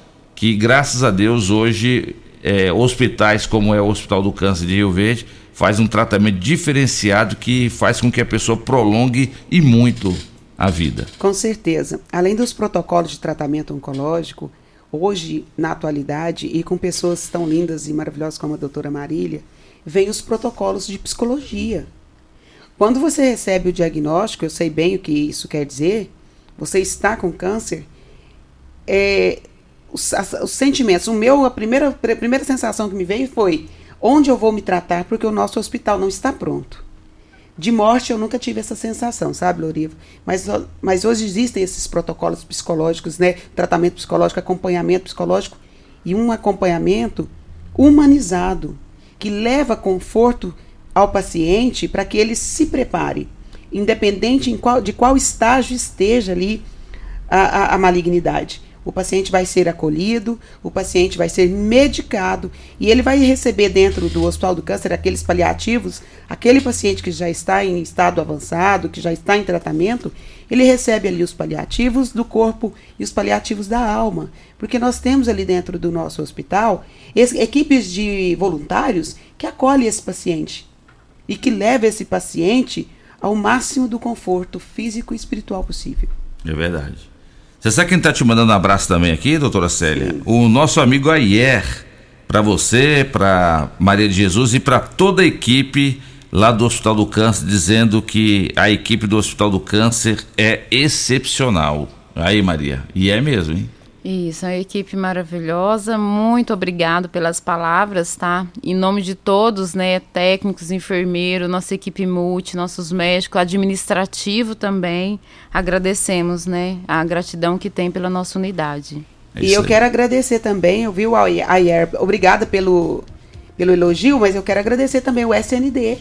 que, graças a Deus, hoje é, hospitais como é o Hospital do Câncer de Rio Verde faz um tratamento diferenciado que faz com que a pessoa prolongue e muito a vida. Com certeza. Além dos protocolos de tratamento oncológico, hoje, na atualidade, e com pessoas tão lindas e maravilhosas como a doutora Marília, vem os protocolos de psicologia. Quando você recebe o diagnóstico, eu sei bem o que isso quer dizer, você está com câncer, é, os, os sentimentos, o meu, a primeira, a primeira sensação que me veio foi onde eu vou me tratar porque o nosso hospital não está pronto. De morte eu nunca tive essa sensação, sabe, Loriva? Mas, mas hoje existem esses protocolos psicológicos, né? Tratamento psicológico, acompanhamento psicológico e um acompanhamento humanizado que leva conforto ao paciente para que ele se prepare, independente qual- de qual estágio esteja ali a, a- a malignidade. O paciente vai ser acolhido, o paciente vai ser medicado e ele vai receber dentro do Hospital do Câncer aqueles paliativos. Aquele paciente que já está em estado avançado, que já está em tratamento, ele recebe ali os paliativos do corpo e os paliativos da alma. Porque nós temos ali dentro do nosso hospital es- equipes de voluntários que acolhem esse paciente e que leva esse paciente ao máximo do conforto físico e espiritual possível. É verdade. Você sabe quem está te mandando um abraço também aqui, doutora Célia? O nosso amigo Ayer. Para você, para Maria de Jesus e para toda a equipe lá do Hospital do Câncer, dizendo que a equipe do Hospital do Câncer é excepcional. Aí, Maria. E é mesmo, hein? Isso, é uma equipe maravilhosa. Muito obrigado pelas palavras, tá? Em nome de todos, né, técnicos, enfermeiros, nossa equipe multi, nossos médicos, administrativo também, agradecemos, né, a gratidão que tem pela nossa unidade. e eu quero agradecer também, eu vi o Ayer, Ayer, obrigada pelo, pelo elogio, mas eu quero agradecer também o SND,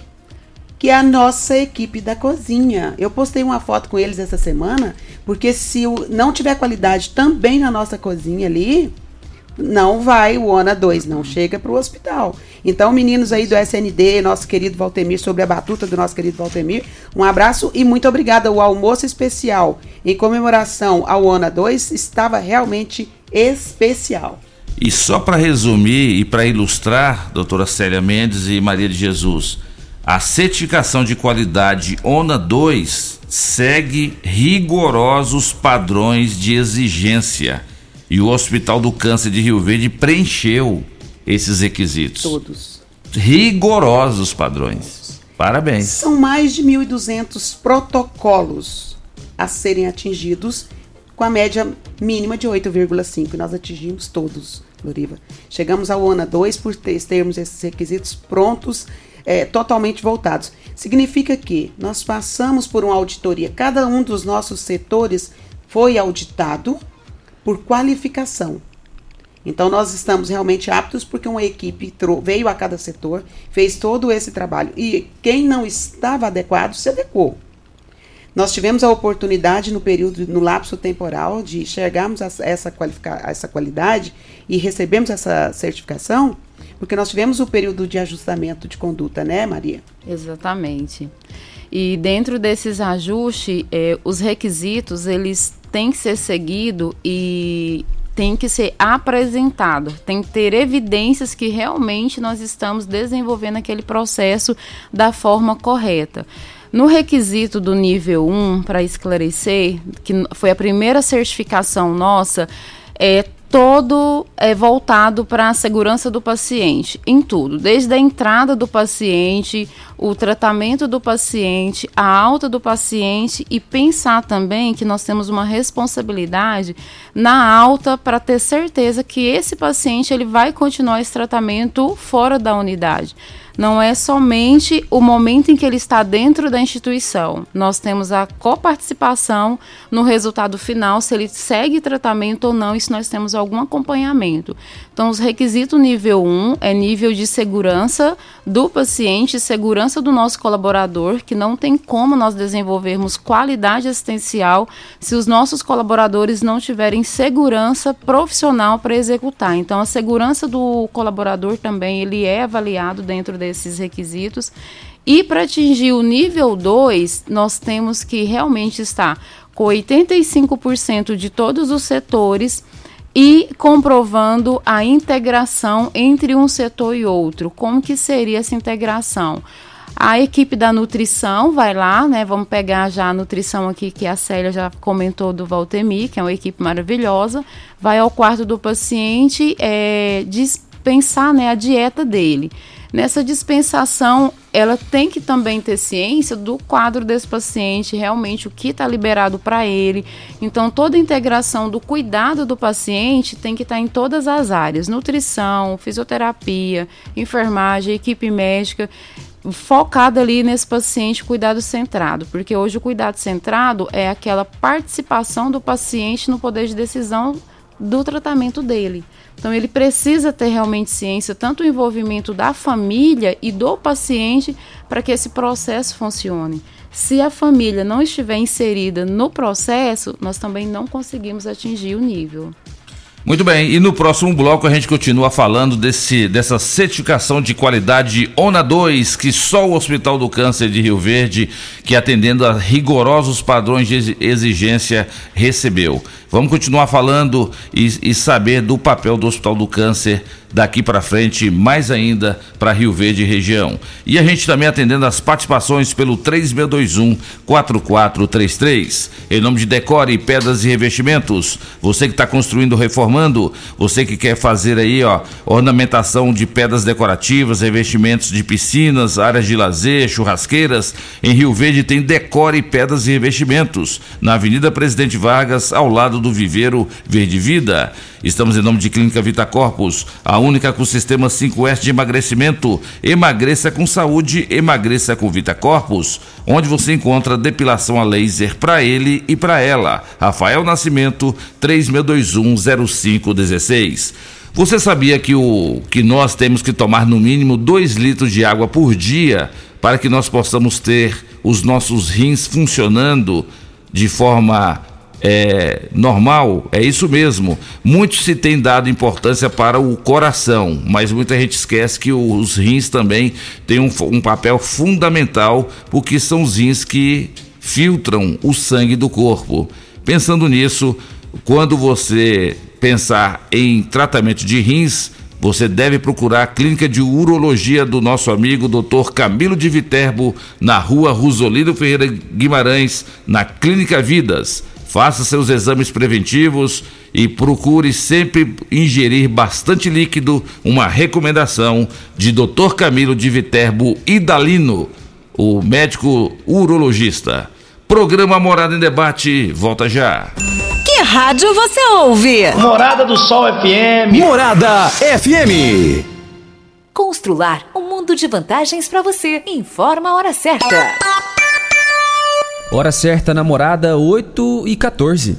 que é a nossa equipe da cozinha. Eu postei uma foto com eles essa semana, porque se não tiver qualidade também na nossa cozinha ali, não vai o ONA 2, não chega para o hospital. Então, meninos aí do SND, nosso querido Valtemir, sobre a batuta do nosso querido Valtemir, um abraço e muito obrigada. O almoço especial em comemoração ao ONA 2 estava realmente especial. E só para resumir e para ilustrar, doutora Célia Mendes e Maria de Jesus, a certificação de qualidade ONA 2 segue rigorosos padrões de exigência e o Hospital do Câncer de Rio Verde preencheu esses requisitos. Todos. Rigorosos padrões. Parabéns. São mais de 1.200 protocolos a serem atingidos com a média mínima de 8,5 e nós atingimos todos, Loriva. Chegamos ao ONA 2 por ter- termos esses requisitos prontos, é, totalmente voltados. Significa que nós passamos por uma auditoria, cada um dos nossos setores foi auditado por qualificação. Então nós estamos realmente aptos porque uma equipe veio a cada setor, fez todo esse trabalho e quem não estava adequado se adequou. Nós tivemos a oportunidade no período, no lapso temporal, de enxergarmos essa, essa qualidade e recebemos essa certificação, porque nós tivemos o período de ajustamento de conduta, né, Maria? Exatamente. E dentro desses ajustes, eh, os requisitos eles têm que ser seguidos e tem que ser apresentado, tem que ter evidências que realmente nós estamos desenvolvendo aquele processo da forma correta. No requisito do nível 1, para esclarecer, que foi a primeira certificação nossa, é todo é voltado para a segurança do paciente, em tudo, desde a entrada do paciente, o tratamento do paciente, a alta do paciente e pensar também que nós temos uma responsabilidade na alta para ter certeza que esse paciente ele vai continuar esse tratamento fora da unidade. Não é somente o momento em que ele está dentro da instituição. Nós temos a coparticipação no resultado final, se ele segue tratamento ou não, e se nós temos algum acompanhamento. Então, os requisitos nível 1 é nível de segurança do paciente, segurança do nosso colaborador, que não tem como nós desenvolvermos qualidade assistencial se os nossos colaboradores não tiverem segurança profissional para executar. Então, a segurança do colaborador também ele é avaliado dentro desses requisitos. E para atingir o nível 2, nós temos que realmente estar com 85% de todos os setores e comprovando a integração entre um setor e outro. Como que seria essa integração? A equipe da nutrição vai lá, né? Vamos pegar já a nutrição aqui que a Célia já comentou do Valtemi, que é uma equipe maravilhosa. Vai ao quarto do paciente é, dispensar né, a dieta dele. Nessa dispensação, ela tem que também ter ciência do quadro desse paciente, realmente o que está liberado para ele. Então, toda a integração do cuidado do paciente tem que estar em todas as áreas: nutrição, fisioterapia, enfermagem, equipe médica focada ali nesse paciente cuidado centrado, porque hoje o cuidado centrado é aquela participação do paciente no poder de decisão do tratamento dele. Então ele precisa ter realmente ciência, tanto o envolvimento da família e do paciente para que esse processo funcione. Se a família não estiver inserida no processo, nós também não conseguimos atingir o nível. Muito bem, e no próximo bloco a gente continua falando desse, dessa certificação de qualidade ONA 2 que só o Hospital do Câncer de Rio Verde, que atendendo a rigorosos padrões de exi- exigência, recebeu. Vamos continuar falando e, e saber do papel do Hospital do Câncer daqui para frente, mais ainda para Rio Verde e região. E a gente também atendendo as participações pelo 3621 4433. Em nome de Decore, Pedras e Revestimentos. Você que está construindo, reformando, você que quer fazer aí, ó, ornamentação de pedras decorativas, revestimentos de piscinas, áreas de lazer, churrasqueiras. Em Rio Verde tem Decore Pedras e Revestimentos, na Avenida Presidente Vargas, ao lado do Viveiro Verde Vida. Estamos em nome de Clínica Vita Corpus, a única com sistema 5S de emagrecimento. Emagreça com saúde, emagreça com Vita Corpus, onde você encontra depilação a laser para ele e para ela. Rafael Nascimento, 36210516. Você sabia que, o, que nós temos que tomar no mínimo 2 litros de água por dia para que nós possamos ter os nossos rins funcionando de forma é, normal, é isso mesmo. Muito se tem dado importância para o coração, mas muita gente esquece que os rins também têm um, um papel fundamental, porque são os rins que filtram o sangue do corpo. Pensando nisso, quando você pensar em tratamento de rins, você deve procurar a clínica de urologia do nosso amigo Dr. Camilo de Viterbo, na rua Rosolino Ferreira Guimarães, na Clínica Vidas. Faça seus exames preventivos e procure sempre ingerir bastante líquido, uma recomendação de Dr. Camilo de Viterbo Idalino, o médico urologista. Programa Morada em Debate, volta já. Que rádio você ouve? Morada do Sol FM. Morada FM. Constrular um mundo de vantagens para você. Informa a hora certa. Hora certa, namorada, 8 e 14.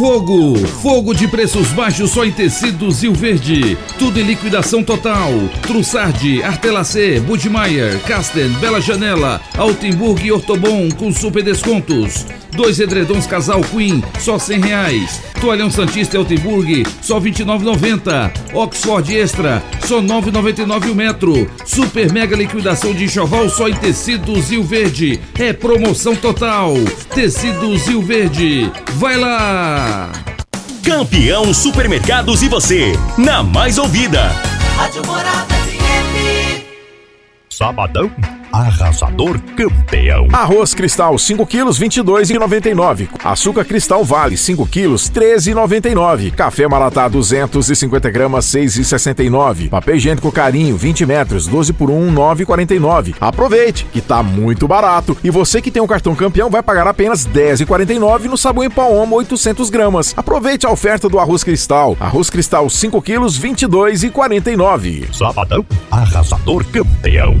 Fogo! Fogo de preços baixos só em tecidos Rio Verde. Tudo em liquidação total. Trussardi, Artelacê, Budmeier, Casten, Bela Janela, Altenburg e Ortobon com super descontos. Dois edredons casal Queen, só cem reais. Toalhão Santista Altenburg, só 29,90. Oxford Extra, só 9,99 o metro. Super mega liquidação de enxoval só em tecidos Rio Verde. É promoção total. Tecidos Rio Verde. Vai lá! Campeão Supermercados e você, na mais ouvida. Rádio Morada FM. Sabadão arrasador campeão. Arroz Cristal 5 quilos 22,99. Açúcar Cristal Vale 5 quilos 13,99. Café Maratá 250 gramas 6,69. Papel higiênico Carinho 20 metros 12 por 1 9,49. Aproveite que tá muito barato e você que tem um cartão campeão vai pagar apenas 10,49 no sabão em pó Omo 800 gramas. Aproveite a oferta do Arroz Cristal. Arroz Cristal 5 quilos 22,49. Sabadão arrasador campeão.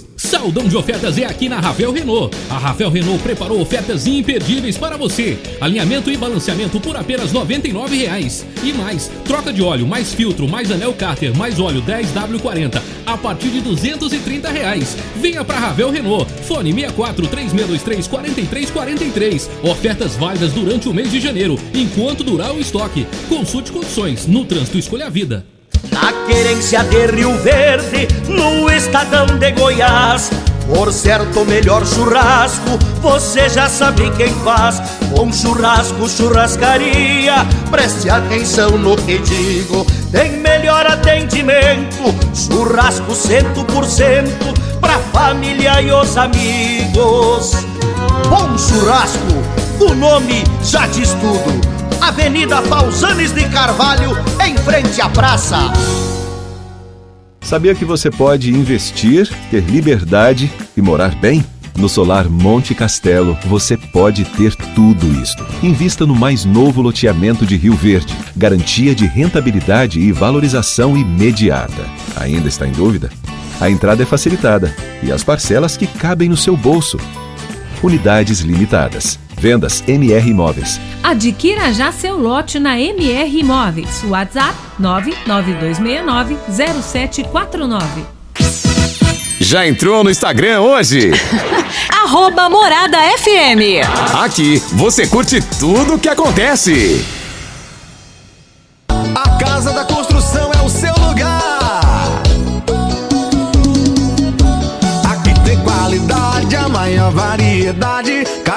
Saldão de ofertas é aqui na Ravel Renault. A Ravel Renault preparou ofertas imperdíveis para você. Alinhamento e balanceamento por apenas 99 reais. E mais, troca de óleo, mais filtro, mais anel cárter, mais óleo 10W40 a partir de 230 reais. Venha para Ravel Renault. Fone 64 3623 4343. Ofertas válidas durante o mês de janeiro, enquanto durar o estoque. Consulte condições. No trânsito escolha a vida. Na querência de Rio Verde, no estadão de Goiás. Por certo, melhor churrasco, você já sabe quem faz. Bom churrasco, churrascaria, preste atenção no que digo. Tem melhor atendimento, churrasco cento por cento, pra família e os amigos. Bom churrasco, o nome já diz tudo. Avenida Pausanes de Carvalho, em frente à praça. Sabia que você pode investir, ter liberdade e morar bem? No Solar Monte Castelo, você pode ter tudo isto. Invista no mais novo loteamento de Rio Verde. Garantia de rentabilidade e valorização imediata. Ainda está em dúvida? A entrada é facilitada e as parcelas que cabem no seu bolso. Unidades limitadas. Vendas MR Imóveis. Adquira já seu lote na MR Imóveis. WhatsApp 992690749. Já entrou no Instagram hoje? [LAUGHS] Arroba Morada FM. Aqui você curte tudo o que acontece. A Casa da Construção é o seu lugar. Aqui tem qualidade, a maior variedade.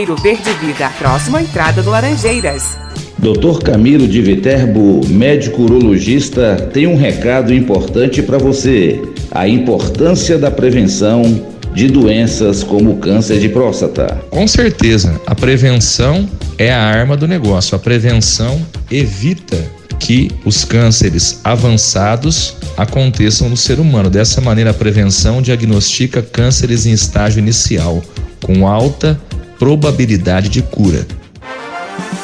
Viveiro Verde Vida, próximo à entrada do Laranjeiras. Dr. Camilo de Viterbo, médico urologista, tem um recado importante para você: a importância da prevenção de doenças como o câncer de próstata. Com certeza, a prevenção é a arma do negócio. A prevenção evita que os cânceres avançados aconteçam no ser humano. Dessa maneira, a prevenção diagnostica cânceres em estágio inicial, com alta probabilidade de cura.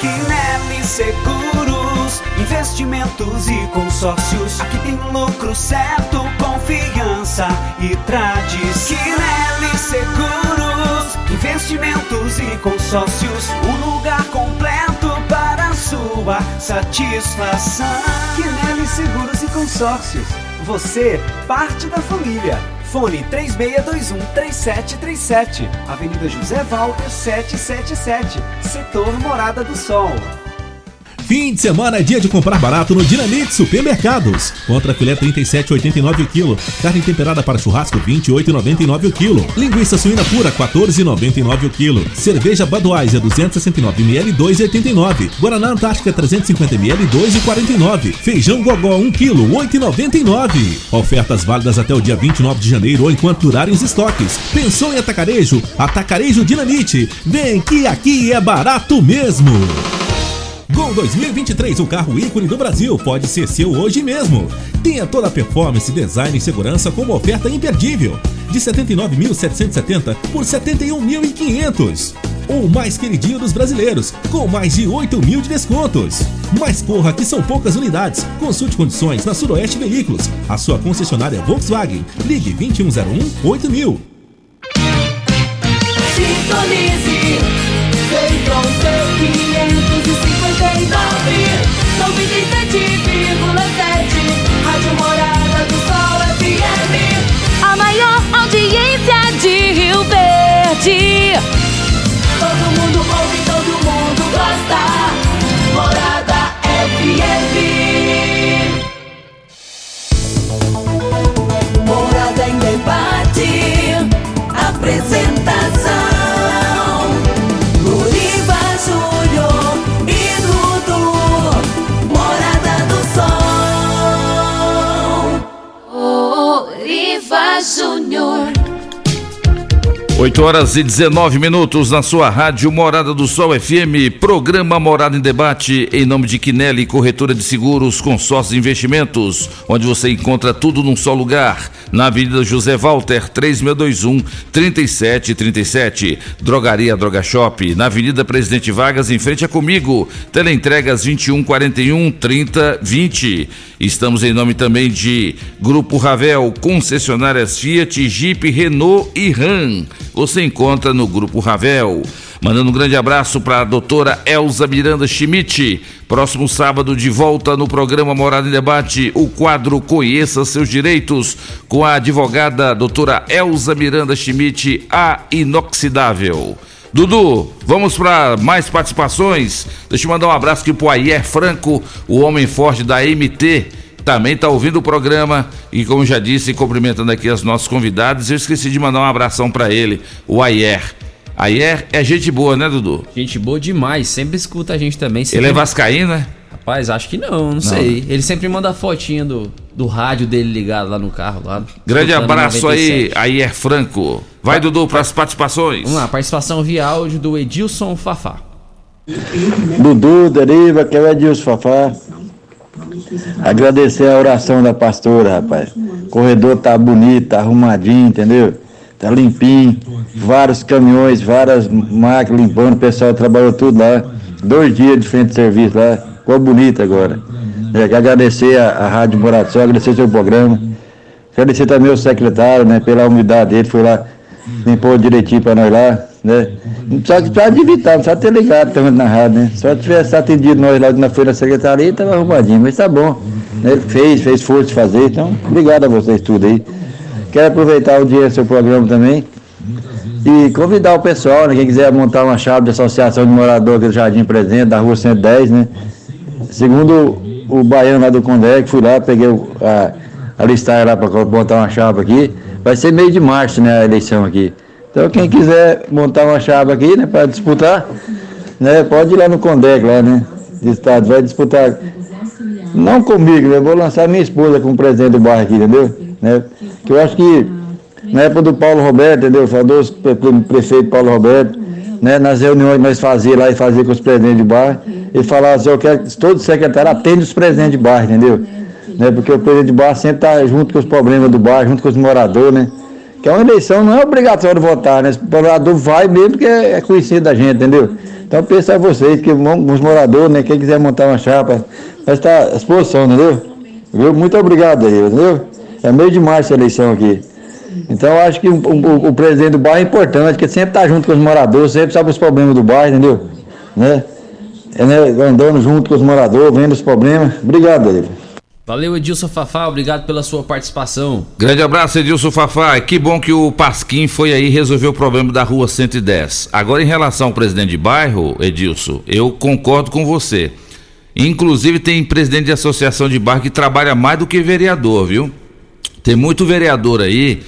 Quinelli Seguros, investimentos e consórcios. Aqui tem lucro certo, confiança e tradição. Quinelli Seguros, investimentos e consórcios. Um lugar completo para sua satisfação. Quinelli Seguros e Consórcios. Você, parte da família. Fone 3621-3737. Avenida José Walter 777. Setor Morada do Sol. Fim de semana é dia de comprar barato no Dinamite Supermercados. Contra filé 37,89 o quilo. Carne temperada para churrasco 28,99 o quilo. Linguiça suína pura 14,99 o quilo. Cerveja Budweiser 269 ml 2,89. Guaraná Antártica 350 ml 2,49. Feijão Gogó 1 quilo 8,99. Ofertas válidas até o dia 29 de janeiro ou enquanto durarem os estoques. Pensou em atacarejo? Atacarejo Dinamite. Vem que aqui é barato mesmo. 2023, o carro ícone do Brasil pode ser seu hoje mesmo. Tenha toda a performance, design e segurança como oferta imperdível. De 79.770 por 71.500 ou mais queridinho dos brasileiros, com mais de 8 mil de descontos. Mas corra que são poucas unidades. Consulte condições na Suroeste Veículos, a sua concessionária Volkswagen. Ligue 2101 8000. Sintonize, vem com seu a maior audiência Júnior. 8 horas e 19 minutos na sua rádio Morada do Sol FM, programa Morada em Debate, em nome de Quinelli, corretora de seguros, consórcios e investimentos, onde você encontra tudo num só lugar, na Avenida José Walter, 3621 3737, Drogaria Droga Shop, na Avenida Presidente Vargas, em frente a comigo, teleentregas 2141 3020. Estamos em nome também de Grupo Ravel, concessionárias Fiat, Jeep, Renault e Ram. Você encontra no Grupo Ravel. Mandando um grande abraço para a doutora Elza Miranda Schmidt. Próximo sábado, de volta no programa Morada em Debate, o quadro Conheça Seus Direitos, com a advogada doutora Elza Miranda Schmidt, a inoxidável. Dudu, vamos para mais participações. Deixa eu mandar um abraço aqui pro Ayer Franco, o homem forte da MT. Também está ouvindo o programa e, como já disse, cumprimentando aqui os nossos convidados, eu esqueci de mandar um abração para ele, o Ayer. Ayer é gente boa, né, Dudu? Gente boa demais, sempre escuta a gente também. Ele é vascaíno, né? Rapaz, acho que não, não, sei. Ele sempre manda fotinha do, do rádio dele ligado lá no carro. Lá, Grande abraço 97. aí, Ayer Franco. Vai, Dudu, para as participações. Vamos lá, participação via áudio do Edilson Fafá. Dudu, Deriva, que é o Edilson Fafá. Agradecer a oração da pastora, rapaz. O corredor tá bonito, tá arrumadinho, entendeu? Tá limpinho. Vários caminhões, várias máquinas limpando, o pessoal trabalhou tudo lá. Dois dias de frente de serviço lá. Ficou bonito agora. É, agradecer a, a Rádio Moração, agradecer seu programa. Agradecer também o secretário, né, pela humildade dele, foi lá, limpou direitinho para nós lá. né? Só que precisa de evitar, não precisa ter ligado também na rádio, né? Só tivesse atendido nós lá na feira da secretaria, estava arrumadinho, mas tá bom. Né? Ele fez, fez força de fazer, então obrigado a vocês tudo aí. Quero aproveitar o dia do seu programa também e convidar o pessoal, né, quem quiser montar uma chave de associação de morador aqui do Jardim Presente, da rua 110, né? Segundo o baiano lá do Condé, fui lá, peguei a, a listagem lá para montar uma chave aqui. Vai ser meio de março, né, a eleição aqui. Então quem quiser montar uma chave aqui, né, para disputar, né, pode ir lá no Condec lá, né? De estado, vai disputar. Não comigo, né? Vou lançar minha esposa como presidente do bairro aqui, entendeu? Né? Que eu acho que na época do Paulo Roberto, entendeu? O prefeito Paulo Roberto, né? Nas reuniões que nós fazíamos lá e fazia com os presidentes de bairro, ele falava assim, eu quero que todo secretário atende os presidentes de bairro, entendeu? Né? Porque o presidente de bairro sempre está junto com os problemas do bairro, junto com os moradores, né? Que é uma eleição, não é obrigatório votar, né? O morador vai mesmo porque é conhecido da gente, entendeu? Então pensa a vocês, que os moradores, né? Quem quiser montar uma chapa, vai estar à disposição, entendeu? Viu? Muito obrigado aí, entendeu? É meio de março a eleição aqui. Então eu acho que o, o, o, presidente do bairro é importante, porque sempre está junto com os moradores, sempre sabe os problemas do bairro, entendeu? Né? É, né? Andando junto com os moradores, vendo os problemas. Obrigado, ele. Valeu, Edilson Fafá, obrigado pela sua participação. Grande abraço, Edilson Fafá. Que bom que o Pasquim foi aí resolver o problema da rua 110. Agora, em relação ao presidente de bairro, Edilson, eu concordo com você. Inclusive, tem presidente de associação de bairro que trabalha mais do que vereador, viu? Tem muito vereador aí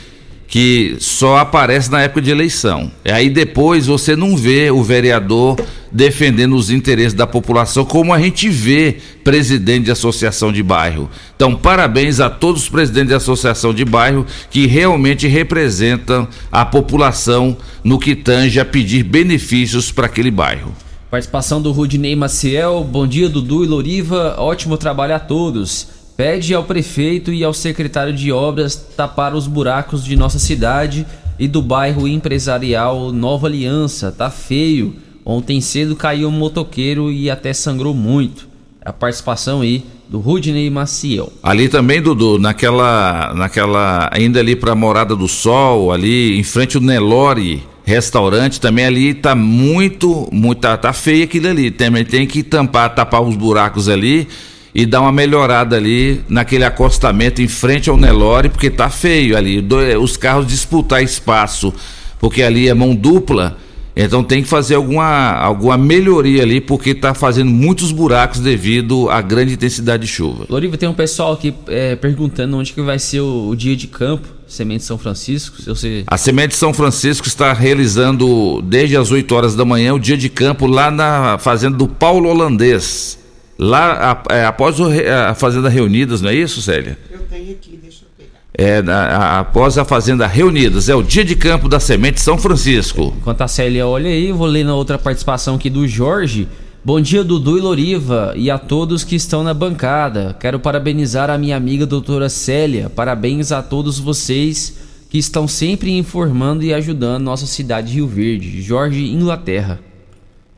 que só aparece na época de eleição. E aí depois você não vê o vereador defendendo os interesses da população, como a gente vê presidente de associação de bairro. Então, parabéns a todos os presidentes de associação de bairro que realmente representam a população no que tange a pedir benefícios para aquele bairro. Participação do Rudinei Maciel, bom dia Dudu e Loriva, ótimo trabalho a todos. Pede ao prefeito e ao secretário de obras tapar os buracos de nossa cidade e do bairro empresarial Nova Aliança. Tá feio. Ontem cedo caiu um motoqueiro e até sangrou muito. A participação aí do Rudney Maciel. Ali também, Dudu, naquela. naquela. ainda ali pra Morada do Sol, ali em frente ao Nelore restaurante, também ali tá muito. muito tá, tá feio aquilo ali. Também tem que tampar, tapar os buracos ali e dar uma melhorada ali naquele acostamento em frente ao Nelore, porque tá feio ali. Os carros disputar espaço, porque ali é mão dupla. Então tem que fazer alguma, alguma melhoria ali, porque está fazendo muitos buracos devido à grande intensidade de chuva. Loriva, tem um pessoal aqui é, perguntando onde que vai ser o, o dia de campo, Semente São Francisco. Sei... A Semente São Francisco está realizando desde as 8 horas da manhã o dia de campo lá na fazenda do Paulo Holandês. Lá, a, é, após o, a Fazenda Reunidas, não é isso, Célia? Eu tenho aqui, deixa eu pegar. É, a, após a Fazenda Reunidas, é o dia de campo da Semente São Francisco. Enquanto a Célia olha aí, vou ler na outra participação aqui do Jorge. Bom dia, Dudu e Loriva, e a todos que estão na bancada. Quero parabenizar a minha amiga doutora Célia. Parabéns a todos vocês que estão sempre informando e ajudando nossa cidade de Rio Verde. Jorge, Inglaterra.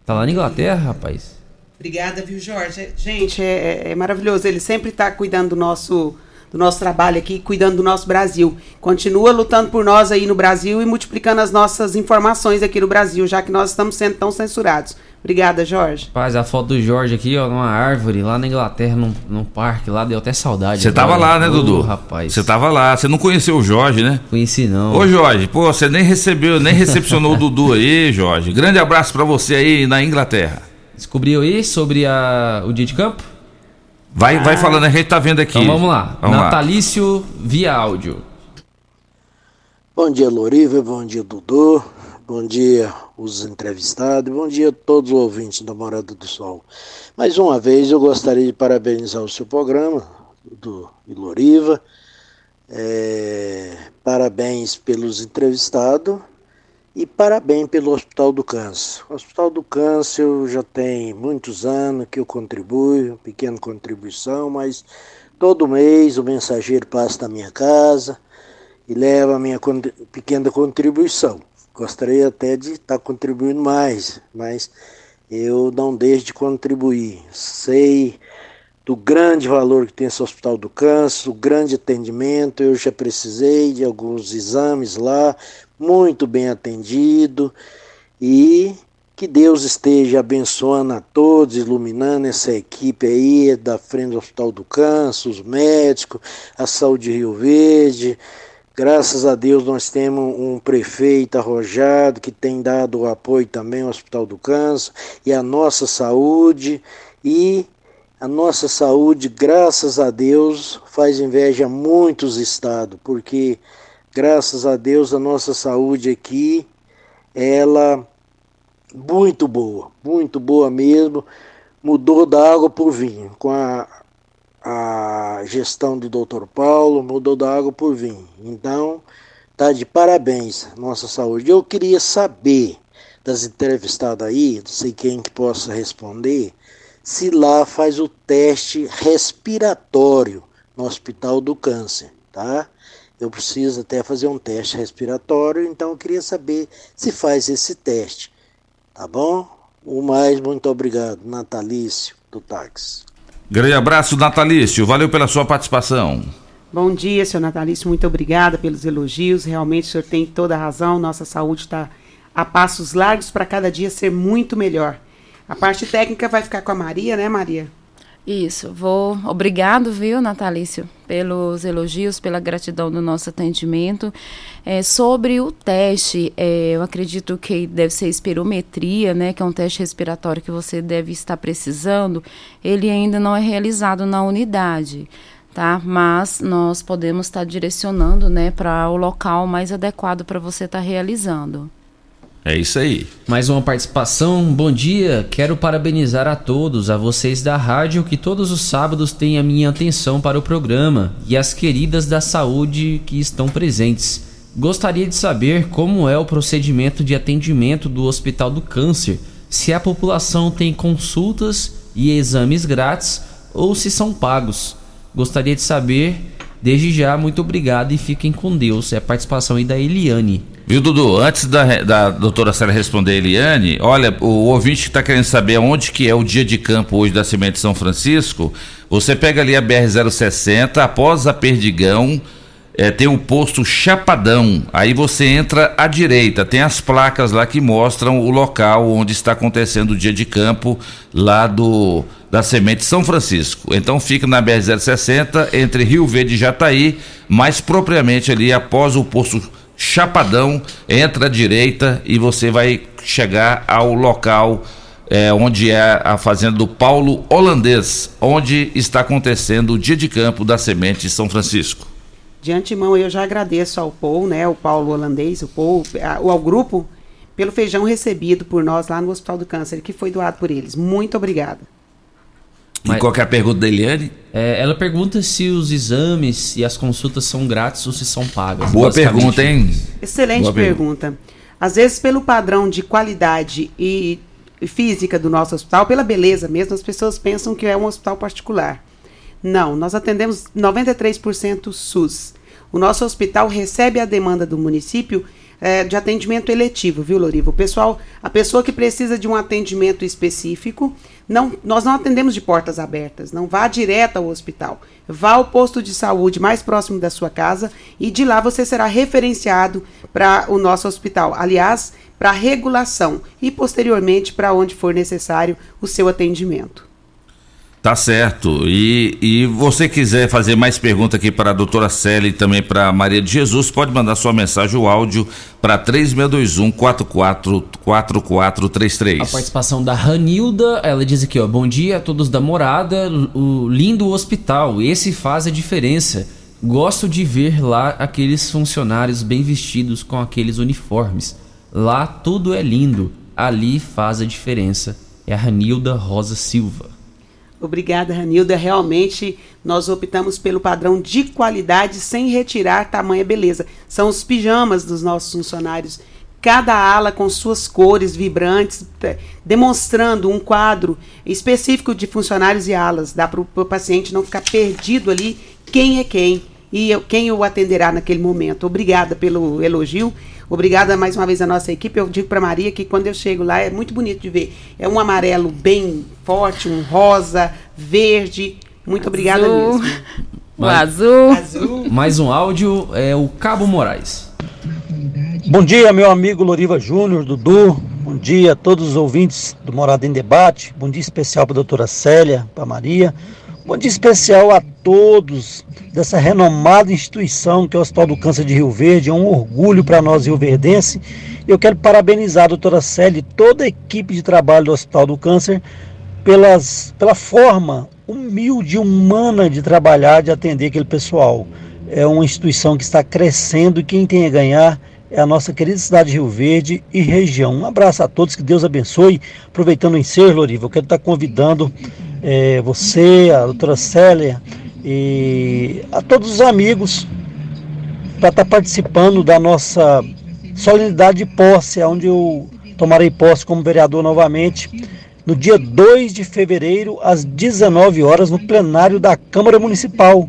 Tá lá na Inglaterra, rapaz? Obrigada, viu, Jorge? Gente, é, é, é maravilhoso. Ele sempre está cuidando do nosso, do nosso trabalho aqui, cuidando do nosso Brasil. Continua lutando por nós aí no Brasil e multiplicando as nossas informações aqui no Brasil, já que nós estamos sendo tão censurados. Obrigada, Jorge. Paz, a foto do Jorge aqui, ó, numa árvore, lá na Inglaterra, num, num parque, lá deu até saudade. Você tava lá, né, oh, Dudu? rapaz. Você tava lá, você não conheceu o Jorge, né? Conheci não. Ô, Jorge, pô, você nem recebeu, nem recepcionou o Dudu aí, Jorge. Grande abraço para você aí na Inglaterra. Descobriu aí sobre a, o dia de campo? Vai, ah. vai falando, a gente tá vendo aqui. Então vamos lá. Vamos Natalício lá. via áudio. Bom dia, Loriva. Bom dia, Dudu. Bom dia, os entrevistados. Bom dia a todos os ouvintes da Morada do Sol. Mais uma vez, eu gostaria de parabenizar o seu programa, do Loriva. É, parabéns pelos entrevistados e parabéns pelo Hospital do Câncer. O Hospital do Câncer já tem muitos anos que eu contribuo, pequena contribuição, mas todo mês o mensageiro passa na minha casa e leva a minha pequena contribuição. Gostaria até de estar contribuindo mais, mas eu não deixo de contribuir. Sei do grande valor que tem esse Hospital do Câncer, o grande atendimento. Eu já precisei de alguns exames lá, muito bem atendido E que Deus esteja abençoando a todos, iluminando essa equipe aí da frente do Hospital do Câncer, os médicos, a saúde de Rio Verde. Graças a Deus nós temos um prefeito arrojado que tem dado o apoio também ao Hospital do Câncer e a nossa saúde e a nossa saúde, graças a Deus, faz inveja a muitos estados, porque graças a Deus a nossa saúde aqui ela muito boa, muito boa mesmo. Mudou da água por vinho. Com a, a gestão do Dr. Paulo, mudou da água por vinho. Então, tá de parabéns nossa saúde. Eu queria saber das entrevistadas aí, não sei quem que possa responder, se lá faz o teste respiratório no Hospital do Câncer, tá? Eu preciso até fazer um teste respiratório, então eu queria saber se faz esse teste. Tá bom? O mais, muito obrigado. Natalício, do táxi. Grande abraço, Natalício. Valeu pela sua participação. Bom dia, senhor Natalício. Muito obrigada pelos elogios. Realmente o senhor tem toda a razão. Nossa saúde está a passos largos para cada dia ser muito melhor. A parte técnica vai ficar com a Maria, né, Maria? Isso, vou. Obrigado, viu, Natalício, pelos elogios, pela gratidão do nosso atendimento. É, sobre o teste, é, eu acredito que deve ser espirometria, né, que é um teste respiratório que você deve estar precisando. Ele ainda não é realizado na unidade, tá? Mas nós podemos estar direcionando, né, para o local mais adequado para você estar realizando. É isso aí. Mais uma participação. Bom dia. Quero parabenizar a todos, a vocês da rádio que todos os sábados têm a minha atenção para o programa e as queridas da saúde que estão presentes. Gostaria de saber como é o procedimento de atendimento do Hospital do Câncer, se a população tem consultas e exames grátis ou se são pagos. Gostaria de saber. Desde já, muito obrigado e fiquem com Deus. É a participação aí da Eliane. Viu, Dudu? Antes da, da doutora Célia responder Eliane, olha, o ouvinte que está querendo saber onde que é o dia de campo hoje da Semente São Francisco, você pega ali a BR-060, após a Perdigão, é, tem o posto Chapadão. Aí você entra à direita, tem as placas lá que mostram o local onde está acontecendo o dia de campo lá do da Semente São Francisco. Então fica na BR-060, entre Rio Verde e Jataí, mais propriamente ali após o posto Chapadão, entra à direita e você vai chegar ao local é, onde é a fazenda do Paulo Holandês, onde está acontecendo o dia de campo da Semente São Francisco. De antemão, eu já agradeço ao Paul, né, o Paulo Holandês, o Paul, ao grupo, pelo feijão recebido por nós lá no Hospital do Câncer, que foi doado por eles. Muito obrigada. E qual é a pergunta da Eliane? É, ela pergunta se os exames e as consultas são grátis ou se são pagas. Boa pergunta, hein? Excelente Boa pergunta. pergunta. Às vezes, pelo padrão de qualidade e física do nosso hospital, pela beleza mesmo, as pessoas pensam que é um hospital particular. Não, nós atendemos 93% SUS. O nosso hospital recebe a demanda do município é, de atendimento eletivo, viu, Loriva? O pessoal, a pessoa que precisa de um atendimento específico, não, nós não atendemos de portas abertas. Não vá direto ao hospital. Vá ao posto de saúde mais próximo da sua casa e de lá você será referenciado para o nosso hospital. Aliás, para regulação e posteriormente para onde for necessário o seu atendimento. Tá certo. E, e você quiser fazer mais pergunta aqui para a doutora Célia e também para Maria de Jesus, pode mandar sua mensagem, o áudio, para 3621 4433. A participação da Ranilda, ela diz aqui, ó, bom dia a todos da morada, o lindo hospital, esse faz a diferença. Gosto de ver lá aqueles funcionários bem vestidos com aqueles uniformes. Lá tudo é lindo, ali faz a diferença. É a Ranilda Rosa Silva. Obrigada, Ranilda. Realmente nós optamos pelo padrão de qualidade sem retirar tamanha beleza. São os pijamas dos nossos funcionários. Cada ala com suas cores vibrantes, demonstrando um quadro específico de funcionários e alas. Dá para o paciente não ficar perdido ali quem é quem e quem o atenderá naquele momento. Obrigada pelo elogio. Obrigada mais uma vez à nossa equipe. Eu digo para Maria que quando eu chego lá é muito bonito de ver. É um amarelo bem forte, um rosa, verde. Muito obrigada Azul. mesmo. O azul. Azul. Mais um áudio é o Cabo Moraes. Bom dia, meu amigo Loriva Júnior, Dudu. Bom dia a todos os ouvintes do Morada em Debate. Bom dia especial para a doutora Célia, para Maria. Bom dia especial a todos dessa renomada instituição que é o Hospital do Câncer de Rio Verde. É um orgulho para nós rioverdenses. Eu quero parabenizar a doutora Célia e toda a equipe de trabalho do Hospital do Câncer pelas, pela forma humilde humana de trabalhar, de atender aquele pessoal. É uma instituição que está crescendo e quem tem a ganhar é a nossa querida cidade de Rio Verde e região. Um abraço a todos, que Deus abençoe. Aproveitando o ensejo, Loriva, eu quero estar convidando é, você, a doutora Célia e a todos os amigos para estar participando da nossa solenidade de posse, onde eu tomarei posse como vereador novamente, no dia 2 de fevereiro, às 19 horas, no plenário da Câmara Municipal.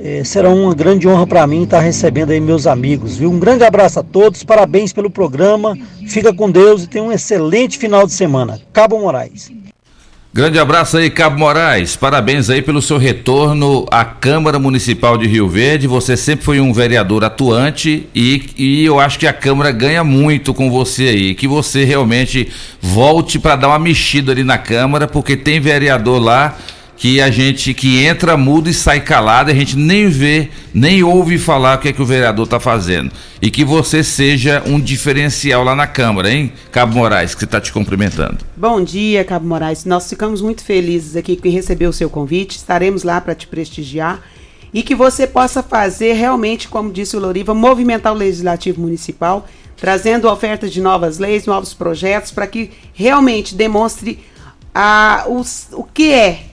É, será uma grande honra para mim estar recebendo aí meus amigos, viu? Um grande abraço a todos, parabéns pelo programa, fica com Deus e tenha um excelente final de semana. Cabo Moraes. Grande abraço aí, Cabo Moraes. Parabéns aí pelo seu retorno à Câmara Municipal de Rio Verde. Você sempre foi um vereador atuante e, e eu acho que a Câmara ganha muito com você aí. Que você realmente volte para dar uma mexida ali na Câmara, porque tem vereador lá que a gente que entra mudo e sai calado, a gente nem vê, nem ouve falar o que é que o vereador está fazendo. E que você seja um diferencial lá na Câmara, hein, Cabo Moraes, que está te cumprimentando. Bom dia, Cabo Moraes. Nós ficamos muito felizes aqui que recebeu o seu convite. Estaremos lá para te prestigiar e que você possa fazer realmente, como disse o Loriva, movimentar o legislativo municipal, trazendo ofertas de novas leis, novos projetos, para que realmente demonstre a, o que é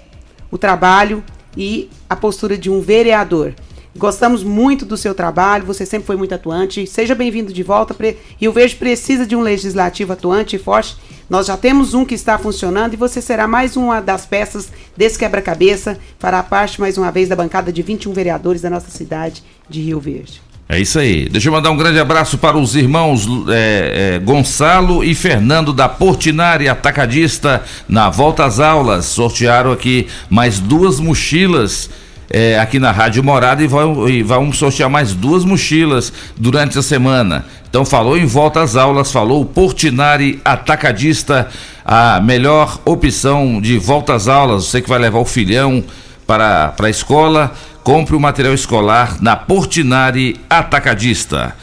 o trabalho e a postura de um vereador. Gostamos muito do seu trabalho, você sempre foi muito atuante. Seja bem-vindo de volta. Rio Verde precisa de um legislativo atuante e forte. Nós já temos um que está funcionando e você será mais uma das peças desse quebra-cabeça. Fará parte mais uma vez da bancada de 21 vereadores da nossa cidade de Rio Verde. É isso aí. Deixa eu mandar um grande abraço para os irmãos é, é, Gonçalo e Fernando da Portinari Atacadista na volta às aulas. Sortearam aqui mais duas mochilas. É, aqui na Rádio Morada e, vão, e vamos sortear mais duas mochilas durante a semana. Então falou em volta às aulas, falou Portinari Atacadista, a melhor opção de volta às aulas. Você que vai levar o filhão para, para a escola, compre o material escolar na Portinari Atacadista.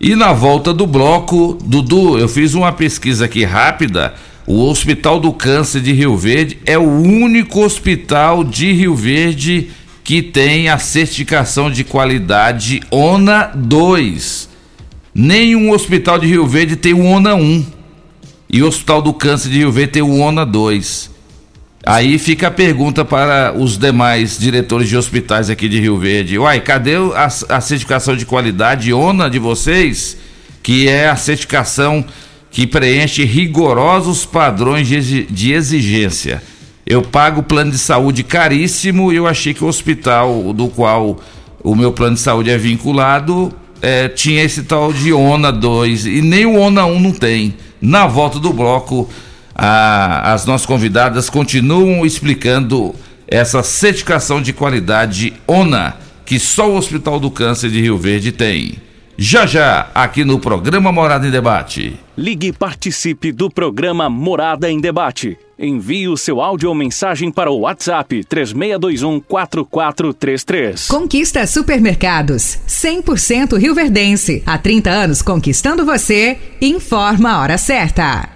E na volta do bloco, Dudu, eu fiz uma pesquisa aqui rápida. O Hospital do Câncer de Rio Verde é o único hospital de Rio Verde que tem a certificação de qualidade ONA 2. Nenhum hospital de Rio Verde tem o ONA 1. E o Hospital do Câncer de Rio Verde tem o ONA 2. Aí fica a pergunta para os demais diretores de hospitais aqui de Rio Verde. Uai, cadê a, a certificação de qualidade ONA de vocês? Que é a certificação que preenche rigorosos padrões de, exigência. Eu pago plano de saúde caríssimo e eu achei que o hospital do qual o meu plano de saúde é vinculado é, tinha esse tal de ONA 2 e nem o ONA 1 não tem. Na volta do bloco a, as nossas convidadas continuam explicando essa certificação de qualidade ONA que só o Hospital do Câncer de Rio Verde tem. Já já, aqui no programa Morada em Debate. Ligue e participe do programa Morada em Debate. Envie o seu áudio ou mensagem para o WhatsApp 3621 4433. Conquista Supermercados, 100% rioverdense. Há 30 anos conquistando você. Informa a hora certa.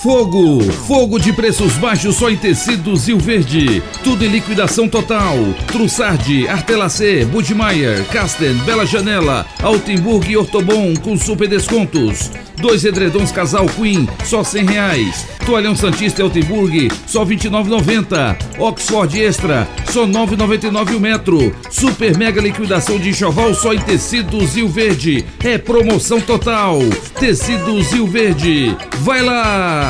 Fogo, fogo de preços baixos só em tecidos Rio Verde. Tudo em liquidação total. Trussardi, Artelacê, Budmeier, Casten, Bela Janela, Altenburg e Ortobon com super descontos. Dois edredons casal Queen, só cem reais. Toalhão Santista Eltenburg, só 29,90. Oxford Extra, só 9,99 o metro. Super mega liquidação de enxoval só em tecidos Rio Verde. É promoção total. Tecidos Rio Verde. Vai lá!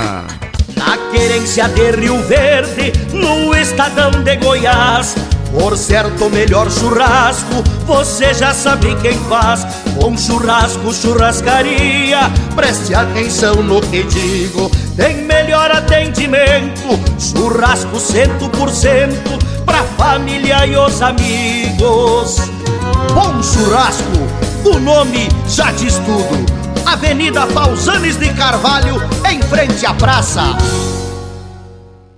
Na querência de Rio Verde, no estadão de Goiás. Por certo, melhor churrasco, você já sabe quem faz. Bom churrasco, churrascaria, preste atenção no que digo. Tem melhor atendimento, churrasco cento por cento, pra família e os amigos. Bom churrasco, o nome já diz tudo. Avenida Pausanes de Carvalho, em frente à praça.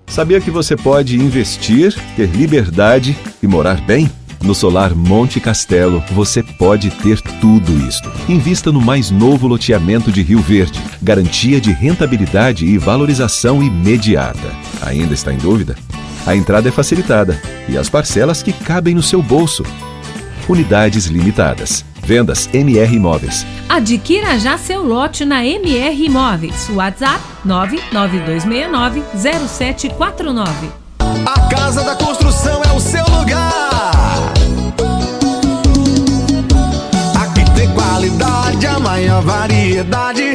Sabia que você pode investir, ter liberdade e morar bem? No Solar Monte Castelo, você pode ter tudo isto. Invista no mais novo loteamento de Rio Verde. Garantia de rentabilidade e valorização imediata. Ainda está em dúvida? A entrada é facilitada e as parcelas que cabem no seu bolso. Unidades limitadas. Vendas MR Imóveis. Adquira já seu lote na MR Imóveis. WhatsApp 992690749. A Casa da Construção é o seu lugar. Aqui tem qualidade, a maior variedade.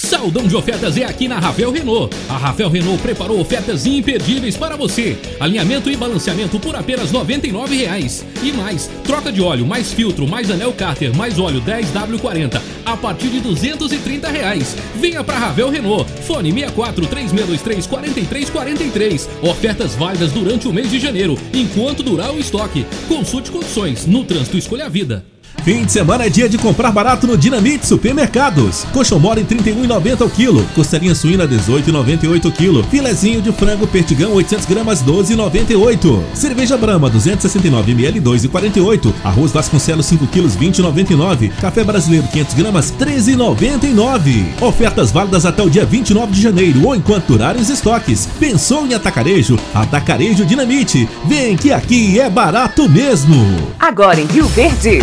Saldão de ofertas é aqui na Ravel Renault. A Ravel Renault preparou ofertas imperdíveis para você. Alinhamento e balanceamento por apenas 99 reais. E mais, troca de óleo, mais filtro, mais anel cárter, mais óleo 10W40 a partir de 230 reais. Venha para Ravel Renault. Fone 64 3623 4343. Ofertas válidas durante o mês de janeiro, enquanto durar o estoque. Consulte condições. No trânsito, escolha a vida. Fim de semana é dia de comprar barato no Dinamite Supermercados. Coxão mole em 31,90 o quilo. Costelinha suína 18,98 o quilo. Filezinho de frango perdigão 800 gramas 12,98. Cerveja Brahma 269 ml 2,48. Arroz Vasconcelos 5 quilos 20,99. Café brasileiro 500 gramas 13,99. Ofertas válidas até o dia 29 de janeiro ou enquanto durarem os estoques. Pensou em atacarejo? Atacarejo Dinamite. Vem que aqui é barato mesmo. Agora em Rio Verde,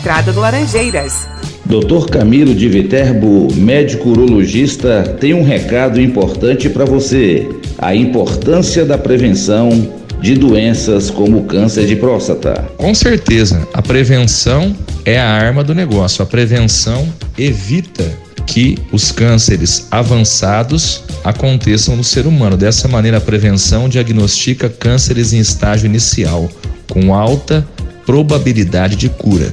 entrada do Laranjeiras. Dr. Camilo de Viterbo, médico urologista, tem um recado importante para você. A importância da prevenção de doenças como câncer de próstata. Com certeza, a prevenção é a arma do negócio. A prevenção evita que os cânceres avançados aconteçam no ser humano. Dessa maneira, a prevenção diagnostica cânceres em estágio inicial, com alta probabilidade de cura.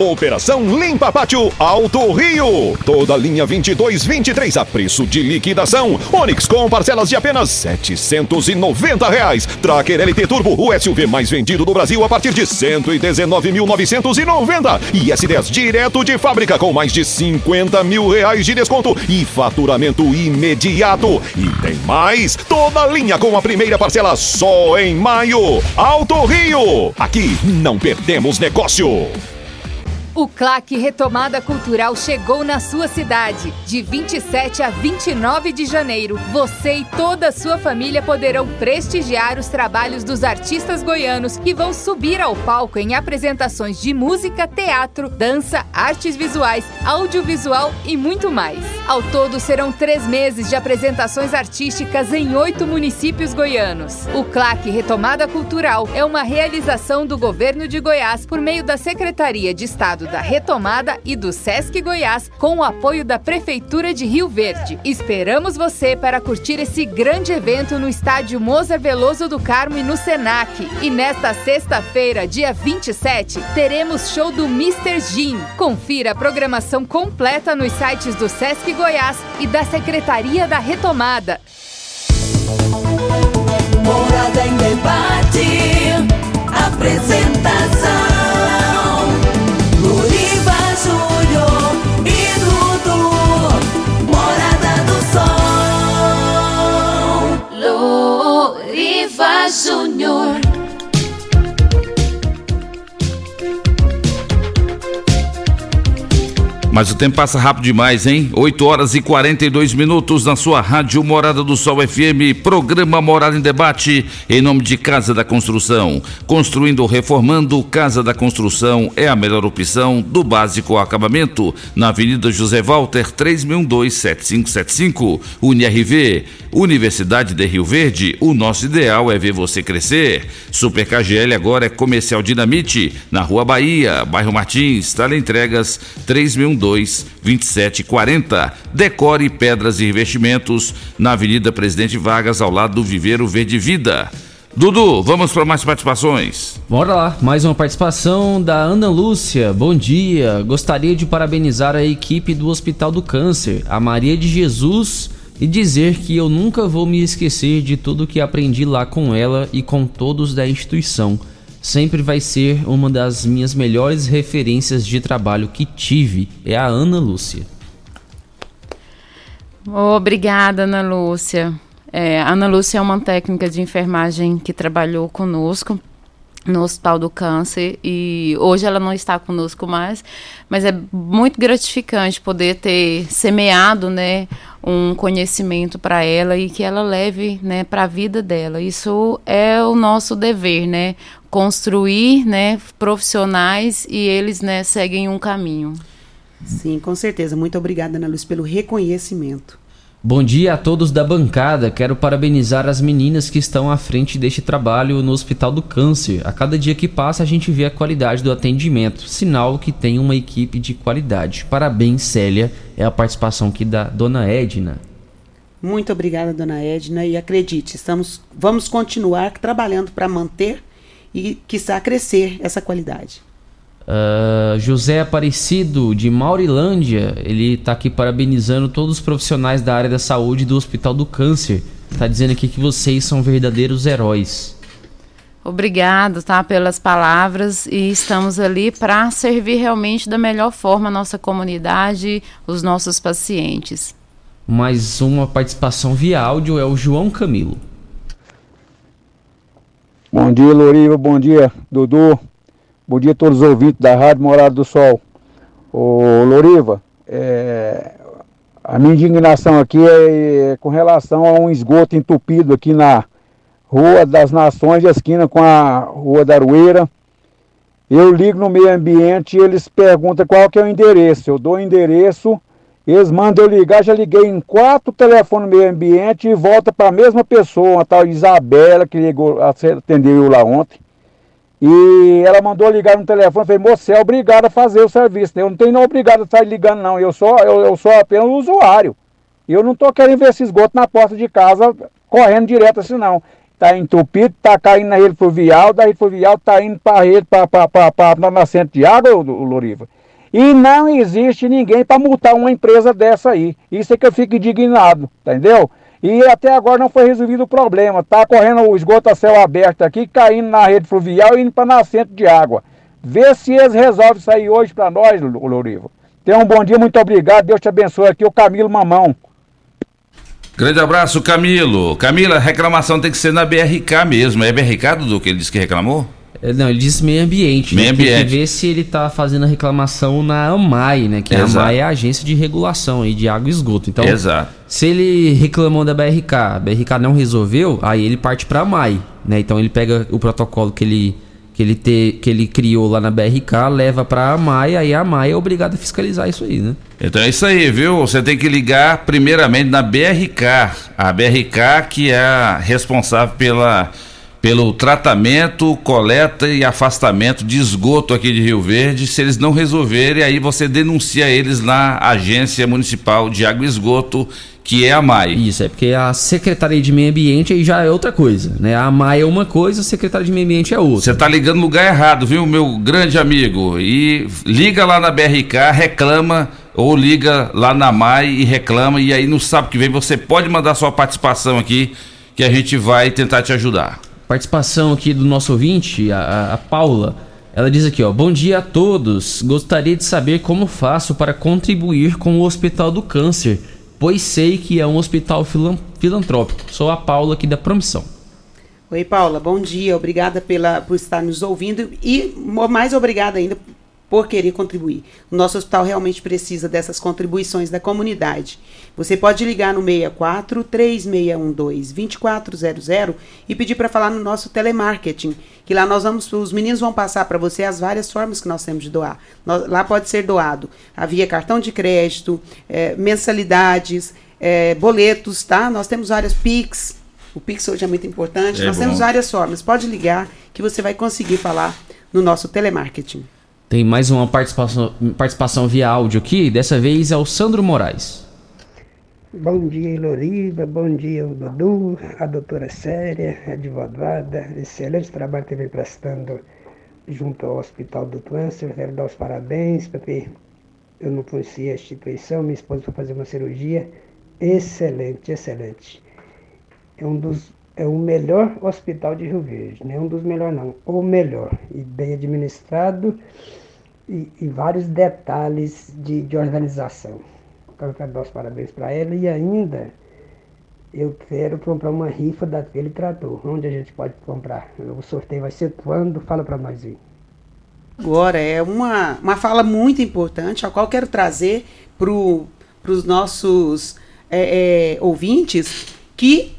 Operação Limpa Pátio Alto Rio. Toda linha 22, 23 a preço de liquidação. Onix com parcelas de apenas 790 reais. Tracker LT Turbo, o SUV mais vendido do Brasil a partir de 119.990. E S10 direto de fábrica com mais de 50 mil reais de desconto e faturamento imediato. E tem mais, toda linha com a primeira parcela só em maio. Alto Rio, aqui não perdemos negócio. O CLAC Retomada Cultural chegou na sua cidade. De 27 a 29 de janeiro, você e toda a sua família poderão prestigiar os trabalhos dos artistas goianos que vão subir ao palco em apresentações de música, teatro, dança, artes visuais, audiovisual e muito mais. Ao todo, serão três meses de apresentações artísticas em oito municípios goianos. O CLAC Retomada Cultural é uma realização do governo de Goiás por meio da Secretaria de Estado da Retomada e do Sesc Goiás, com o apoio da Prefeitura de Rio Verde. Esperamos você para curtir esse grande evento no estádio Moza Veloso do Carmo e no Senac. E nesta sexta-feira, dia 27, teremos show do Mr. Jim. Confira a programação completa nos sites do Sesc Goiás e da Secretaria da Retomada. Morada em debate. Apresentação. Luriva Mas o tempo passa rápido demais, hein? 8 horas e 42 minutos na sua rádio Morada do Sol FM, programa Morada em Debate, em nome de Casa da Construção. Construindo ou reformando, Casa da Construção é a melhor opção do básico ao acabamento, na Avenida José Walter, 3612-7575. UniRV, Universidade de Rio Verde, o nosso ideal é ver você crescer. Super KGL agora é Comercial Dinamite, na Rua Bahia, bairro Martins, entregas 3012-2740. Decore Pedras e Revestimentos, na Avenida Presidente Vargas, ao lado do Viveiro Verde Vida. Dudu, vamos para mais participações. Bora lá, mais uma participação da Ana Lúcia. Bom dia. Gostaria de parabenizar a equipe do Hospital do Câncer, a Maria de Jesus, e dizer que eu nunca vou me esquecer de tudo que aprendi lá com ela e com todos da instituição. Sempre vai ser uma das minhas melhores referências de trabalho que tive. É a Ana Lúcia. Obrigada, Ana Lúcia. É, Ana Lúcia é uma técnica de enfermagem que trabalhou conosco no Hospital do Câncer e hoje ela não está conosco mais, mas é muito gratificante poder ter semeado, né, um conhecimento para ela e que ela leve, né, para a vida dela. Isso é o nosso dever, né, construir, né, profissionais e eles, né, seguem um caminho. Sim, com certeza. Muito obrigada, Ana Luz, pelo reconhecimento. Bom dia a todos da bancada. Quero parabenizar as meninas que estão à frente deste trabalho no Hospital do Câncer. A cada dia que passa, a gente vê a qualidade do atendimento, sinal que tem uma equipe de qualidade. Parabéns, Célia. É a participação aqui da dona Edna. Muito obrigada, dona Edna. E acredite, estamos, vamos continuar trabalhando para manter e, quiçá, crescer essa qualidade. Uh, José Aparecido, de Maurilândia, ele está aqui parabenizando todos os profissionais da área da saúde do Hospital do Câncer. Está dizendo aqui que vocês são verdadeiros heróis. Obrigado, tá, pelas palavras e estamos ali para servir realmente da melhor forma a nossa comunidade, os nossos pacientes. Mais uma participação via áudio é o João Camilo. Bom dia, Loriva. Bom dia, Dudu. Bom dia a todos os ouvintes da Rádio Morada do Sol. Ô Loriva, é, a minha indignação aqui é, é, com relação a um esgoto entupido aqui na Rua das Nações, esquina com a Rua da Arueira. Eu ligo no meio ambiente e eles perguntam qual que é o endereço. Eu dou o endereço, eles mandam eu ligar, já liguei em quatro telefones meio ambiente e volta para a mesma pessoa, a tal Isabela, que ligou, atendeu eu lá ontem. E ela mandou ligar no telefone, falei, moço, você é obrigado a fazer o serviço. Eu não tenho não obrigado a estar ligando, não. Eu sou, eu, eu sou apenas usuário. Eu não estou querendo ver esse esgoto na porta de casa correndo direto assim, não. tá entupido, tá caindo na rede fluvial, da rede fluvial tá indo para a rede, para nascente de água, o Loriva. E não existe ninguém para multar uma empresa dessa aí. Isso é que eu fico indignado, entendeu? E até agora não foi resolvido o problema. Tá correndo o esgoto a céu aberto aqui, caindo na rede fluvial e indo para nascente de água. Vê se eles resolvem isso aí hoje para nós, Loriva. Tenha um bom dia, muito obrigado. Deus te abençoe aqui, o Camilo Mamão. Grande abraço, Camilo. Camila, reclamação tem que ser na BRK mesmo. É BRK, Dudu, que ele disse que reclamou? É, Não, ele disse meio ambiente. Meio né? Tem ambiente. que ver se ele tá fazendo a reclamação na AMAI, né? Que a Exato. AMAI é a agência de regulação aí de água e esgoto. Então, Exato. se ele reclamou da BRK, a BRK não resolveu, aí ele parte pra AMAI, né? Então ele pega o protocolo que ele que ele te, que ele criou lá na BRK, leva pra AMAI, aí a AMAI é obrigada a fiscalizar isso aí, né? Então é isso aí, viu? Você tem que ligar primeiramente na BRK. A BRK que é a responsável pela, pelo tratamento, coleta e afastamento de esgoto aqui de Rio Verde. Se eles não resolverem, aí você denuncia eles na Agência Municipal de Água e Esgoto, que é a MAI. Isso, é porque a Secretaria de Meio Ambiente aí já é outra coisa, né? A AMAI é uma coisa, a Secretaria de Meio Ambiente é outra. Você tá ligando no lugar errado, viu, meu grande amigo? E liga lá na BRK, reclama, ou liga lá na MAI e reclama, e aí no sábado que vem você pode mandar sua participação aqui, que a gente vai tentar te ajudar. Participação aqui do nosso ouvinte, a, a- Paula. Ela diz aqui, ó, bom dia a todos. Gostaria de saber como faço para contribuir com o Hospital do Câncer, pois sei que é um hospital filan- filantrópico. Sou a Paula aqui da Promissão. Oi, Paula, bom dia. Obrigada pela, por estar nos ouvindo e mais obrigada ainda por querer contribuir. O nosso hospital realmente precisa dessas contribuições da comunidade. Você pode ligar no 64 3612 2400 e pedir para falar no nosso telemarketing, que lá nós vamos, os meninos vão passar para você as várias formas que nós temos de doar. Lá pode ser doado via cartão de crédito, eh, mensalidades, eh, boletos, tá? Nós temos várias Pix, o Pix hoje é muito importante. É Nós bom. temos várias formas. Pode ligar que você vai conseguir falar no nosso telemarketing. Tem mais uma participação, participação via áudio aqui, dessa vez é o Sandro Moraes. Bom dia, Iloriva. Bom dia, o Dudu, a doutora Séria, advogada. Excelente trabalho que vem prestando junto ao Hospital do Câncer. Quero dar os parabéns, porque eu não conhecia a instituição. Minha esposa foi fazer uma cirurgia. Excelente, excelente. É um dos é o melhor hospital de Rio Verde, não é um dos melhores não, o melhor e bem administrado e, e vários detalhes de, de organização. Então eu quero dar os parabéns para ela e ainda eu quero comprar uma rifa daquele trator. Onde a gente pode comprar? O sorteio vai ser quando? Fala para nós aí. Agora, é uma, uma fala muito importante, a qual quero trazer para os nossos é, é, ouvintes, que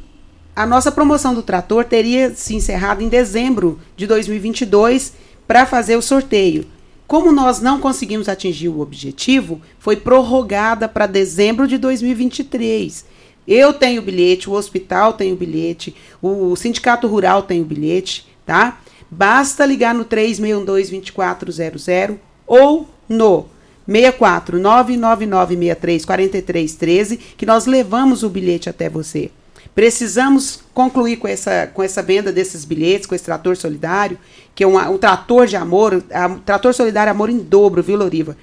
a nossa promoção do trator teria se encerrado em dezembro de 2022 para fazer o sorteio. Como nós não conseguimos atingir o objetivo, foi prorrogada para dezembro de 2023. Eu tenho bilhete, o hospital tem o bilhete, o sindicato rural tem o bilhete, tá? Basta ligar no 3612-2400 ou no 64 99963 4313 que nós levamos o bilhete até você. Precisamos concluir com essa, com essa venda desses bilhetes, com esse trator solidário, que é um, um trator de amor, a, trator solidário amor em dobro, viu, Loriva?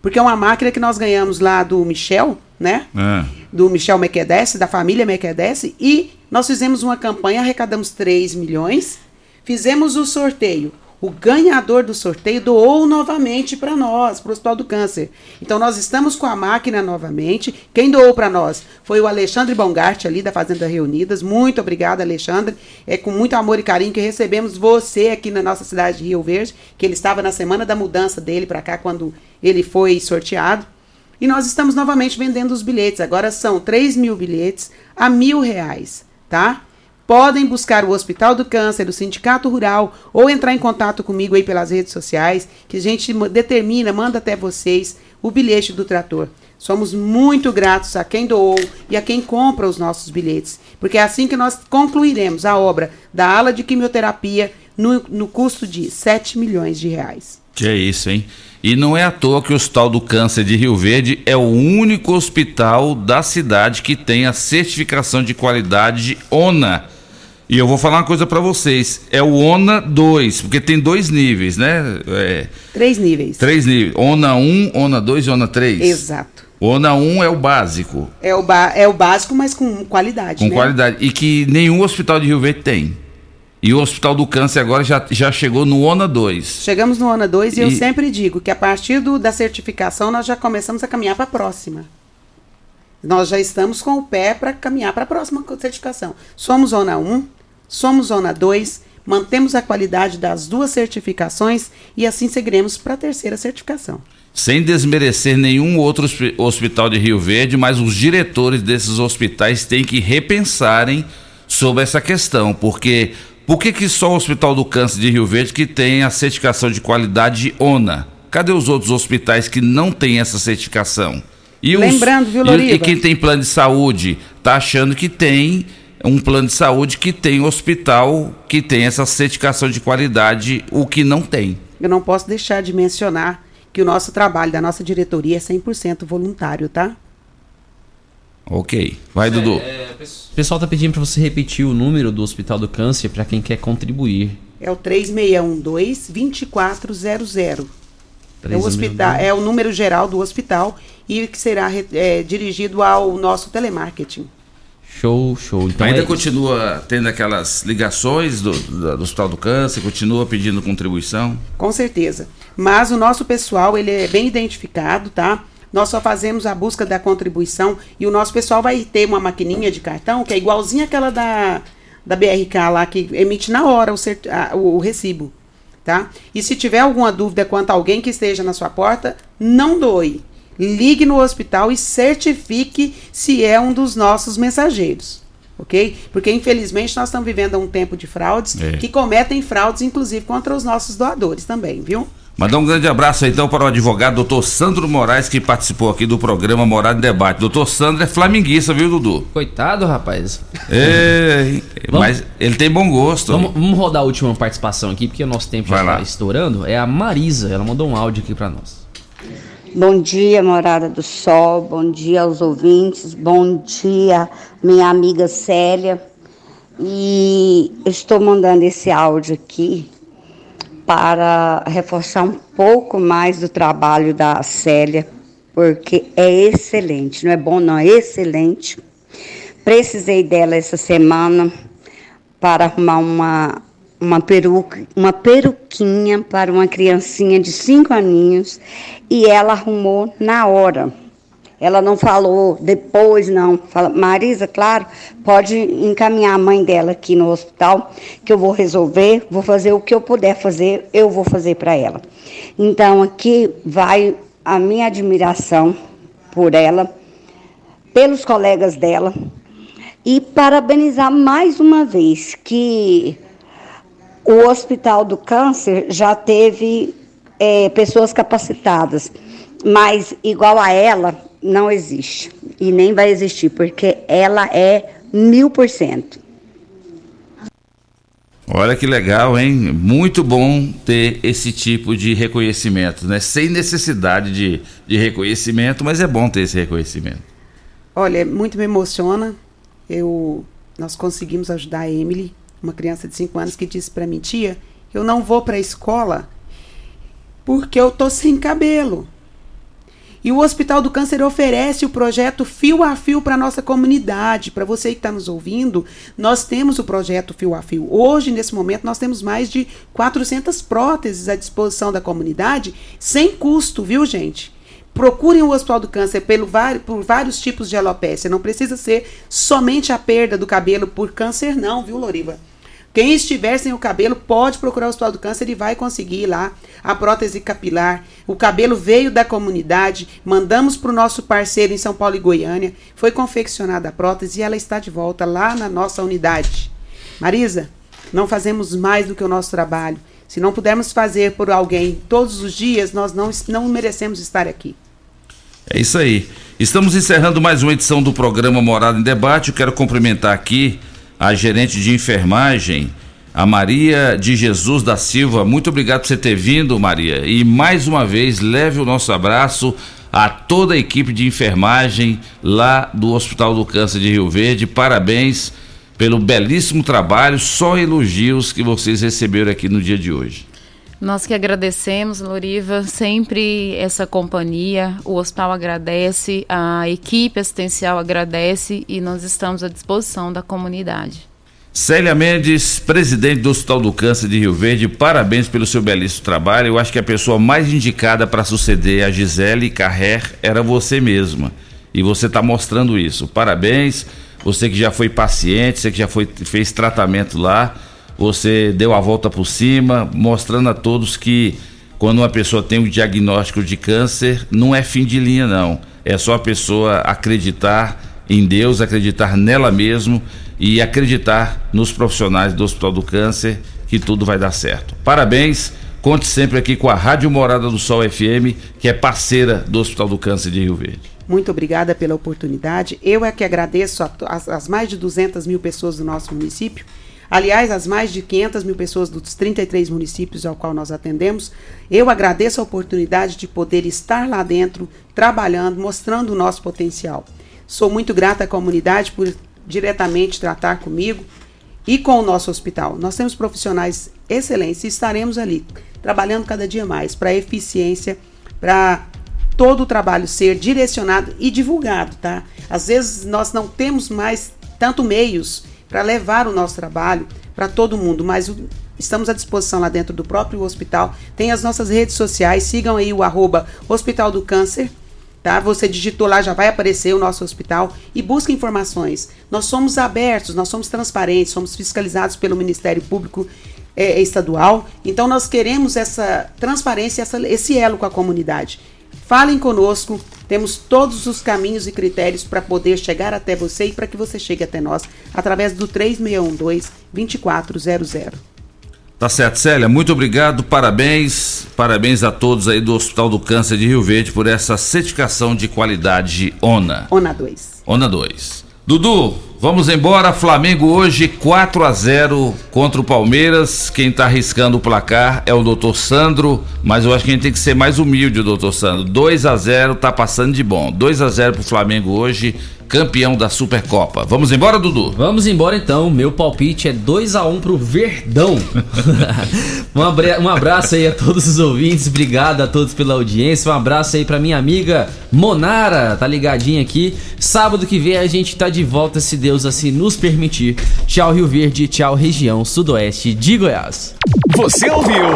Porque é uma máquina que nós ganhamos lá do Michel, né? É. do Michel Mequedesse, da família Mequedesse, e nós fizemos uma campanha, arrecadamos 3 milhões, fizemos o sorteio. O ganhador do sorteio doou novamente para nós, para o Hospital do Câncer. Então nós estamos com a máquina novamente. Quem doou para nós foi o Alexandre Bongart, ali da Fazenda Reunidas. Muito obrigada, Alexandre. É com muito amor e carinho que recebemos você aqui na nossa cidade de Rio Verde, que ele estava na semana da mudança dele para cá, quando ele foi sorteado. E nós estamos novamente vendendo os bilhetes. Agora são 3 mil bilhetes a mil reais, tá? Podem buscar o Hospital do Câncer, o Sindicato Rural, ou entrar em contato comigo aí pelas redes sociais, que a gente determina, manda até vocês o bilhete do trator. Somos muito gratos a quem doou e a quem compra os nossos bilhetes, porque é assim que nós concluiremos a obra da ala de quimioterapia no, no custo de 7 milhões de reais. Que é isso, hein? E não é à toa que o Hospital do Câncer de Rio Verde é o único hospital da cidade que tem a certificação de qualidade de ONA. E eu vou falar uma coisa pra vocês. É o ONA 2, porque tem dois níveis, né? É, Três níveis. três níveis. ONA 1, ONA 2 e ONA 3. Exato. O ONA 1 é o básico, É o, ba- é o básico, mas com qualidade, com né? qualidade. E que nenhum hospital de Rio Verde tem. E o Hospital do Câncer agora já, já chegou no ONA 2. Chegamos no ONA 2 e, eu E- sempre digo que a partir do- da certificação nós já começamos a caminhar para a próxima. Nós já estamos com o pé para caminhar para a próxima certificação. Somos Zona 1, somos Zona 2, mantemos a qualidade das duas certificações e assim seguiremos para a terceira certificação. Sem desmerecer nenhum outro hospi- hospital de Rio Verde, mas os diretores desses hospitais têm que repensarem sobre essa questão, porque por que, que só o Hospital do Câncer de Rio Verde que tem a certificação de qualidade ONA? Cadê os outros hospitais que não têm essa certificação? E os- Lembrando, viu, e- Loriva? E, quem tem plano de saúde tá achando que tem um plano de saúde que tem hospital que tem essa certificação de qualidade, o que não tem. Eu não posso deixar de mencionar que o nosso trabalho da nossa diretoria é 100% voluntário, tá? Ok. Vai, Dudu. O pessoal tá pedindo pra você repetir o número do Hospital do Câncer pra quem quer contribuir. É o 3612-2400. É o, 3612. hospital, é o número geral do hospital e que será é, dirigido ao nosso telemarketing. Show, show. Então Ainda é- continua tendo aquelas ligações do, do, do Hospital do Câncer, continua pedindo contribuição. Com certeza. Mas o nosso pessoal, ele é bem identificado, tá? Nós só fazemos a busca da contribuição e o nosso pessoal vai ter uma maquininha de cartão que é igualzinha aquela da, da BRK lá, que emite na hora o, cert- a- o, o recibo, tá? E se tiver alguma dúvida quanto a alguém que esteja na sua porta, não doe. Ligue no hospital e certifique se é um dos nossos mensageiros. Ok? Porque infelizmente nós estamos vivendo um tempo de fraudes É. que cometem fraudes, inclusive contra os nossos doadores também, viu? Mandar um grande abraço então para o advogado doutor Sandro Moraes, que participou aqui do programa Morada em Debate. Doutor Sandro é flamenguista, viu, Dudu? Coitado, rapaz. É, mas ele tem bom gosto. Vamos, vamos rodar a última participação aqui, porque o nosso tempo já Vai lá. está estourando. É a Marisa, ela mandou um áudio aqui pra nós. Bom dia, Morada do Sol. Bom dia aos ouvintes. Bom dia, minha amiga Célia. E estou mandando esse áudio aqui para reforçar um pouco mais do trabalho da Célia, porque é excelente. Não é bom, não, é excelente. Precisei dela essa semana para arrumar uma, uma peruca, uma peruquinha para uma criancinha de cinco aninhos e ela arrumou na hora. Ela não falou depois, não. Fala, Marisa, claro, pode encaminhar a mãe dela aqui no hospital, que eu vou resolver, vou fazer o que eu puder fazer, eu vou fazer para ela. Então, aqui vai a minha admiração por ela, pelos colegas dela, e parabenizar mais uma vez que o Hospital do Câncer já teve eh, pessoas capacitadas, mas igual a ela não existe e nem vai existir, porque ela é mil por cento. Olha que legal, hein? Muito bom ter esse tipo de reconhecimento, né? Sem necessidade de, de reconhecimento, mas é bom ter esse reconhecimento. Olha, muito me emociona. Eu, nós conseguimos ajudar a Emily, uma criança de 5 anos que disse para mim, tia, eu não vou para a escola porque eu tô sem cabelo. E o Hospital do Câncer oferece o projeto Fio a Fio para nossa comunidade. Para você que está nos ouvindo, nós temos o projeto Fio a Fio. Hoje, nesse momento, nós temos mais de 400 próteses à disposição da comunidade, sem custo, viu, gente? Procurem o Hospital do Câncer pelo por vários tipos de alopécia. Não precisa ser somente a perda do cabelo por câncer, não, viu, Loriva? Quem estiver sem o cabelo pode procurar o Hospital do Câncer e vai conseguir lá a prótese capilar. O cabelo veio da comunidade, mandamos para o nosso parceiro em São Paulo e Goiânia, foi confeccionada a prótese e ela está de volta lá na nossa unidade. Marisa, não fazemos mais do que o nosso trabalho. Se não pudermos fazer por alguém todos os dias, nós não, não merecemos estar aqui. É isso aí. Estamos encerrando mais uma edição do programa Morada em Debate. Eu quero cumprimentar aqui a gerente de enfermagem, a Maria de Jesus da Silva. Muito obrigado por você ter vindo, Maria. E mais uma vez, leve o nosso abraço a toda a equipe de enfermagem lá do Hospital do Câncer de Rio Verde. Parabéns pelo belíssimo trabalho, só elogios que vocês receberam aqui no dia de hoje. Nós que agradecemos, Loriva, sempre essa companhia. O hospital agradece, a equipe assistencial agradece e nós estamos à disposição da comunidade. Célia Mendes, presidente do Hospital do Câncer de Rio Verde, parabéns pelo seu belíssimo trabalho. Eu acho que a pessoa mais indicada para suceder a Gisele Carrer era você mesma. E você está mostrando isso. Parabéns. Você que já foi paciente, você que já foi, fez tratamento lá, você deu a volta por cima, mostrando a todos que quando uma pessoa tem o diagnóstico de câncer, não é fim de linha, não. É só a pessoa acreditar em Deus, acreditar nela mesmo e acreditar nos profissionais do Hospital do Câncer que tudo vai dar certo. Parabéns, conte sempre aqui com a Rádio Morada do Sol FM, que é parceira do Hospital do Câncer de Rio Verde. Muito obrigada pela oportunidade. Eu é que agradeço às mais de 200 mil pessoas do nosso município. Aliás, as mais de 500 mil pessoas dos 33 municípios ao qual nós atendemos. Eu agradeço a oportunidade de poder estar lá dentro, trabalhando, mostrando o nosso potencial. Sou muito grata à comunidade por diretamente tratar comigo e com o nosso hospital. Nós temos profissionais excelentes e estaremos ali trabalhando cada dia mais para eficiência, para todo o trabalho ser direcionado e divulgado, tá? Às vezes nós não temos mais tanto meios para levar o nosso trabalho para todo mundo, mas o, estamos à disposição lá dentro do próprio hospital. Tem as nossas redes sociais, sigam aí o arroba Hospital do Câncer, tá? Você digitou lá, já vai aparecer o nosso hospital e busca informações. Nós somos abertos, nós somos transparentes, somos fiscalizados pelo Ministério Público é, Estadual, então nós queremos essa transparência, essa, esse elo com a comunidade. Falem conosco, temos todos os caminhos e critérios para poder chegar até você e para que você chegue até nós através do 3612-2400. Tá certo, Célia, muito obrigado, parabéns, parabéns a todos aí do Hospital do Câncer de Rio Verde por essa certificação de qualidade ONA. ONA 2. ONA 2. Dudu, vamos embora. Flamengo hoje 4 a 0 contra o Palmeiras. Quem tá arriscando o placar é o doutor Sandro, mas eu acho que a gente tem que ser mais humilde, doutor Sandro. 2 a 0 tá passando de bom. 2 a 0 pro Flamengo hoje, campeão da Supercopa. Vamos embora, Dudu? Vamos embora então. Meu palpite é 2 a 1 pro Verdão. [LAUGHS] um, um abraço aí a todos os ouvintes. Obrigado a todos pela audiência. Um abraço aí pra minha amiga Monara, tá ligadinha aqui. Sábado que vem a gente tá de volta, se Deus assim nos permitir. Tchau, Rio Verde. Tchau, região sudoeste de Goiás. Você ouviu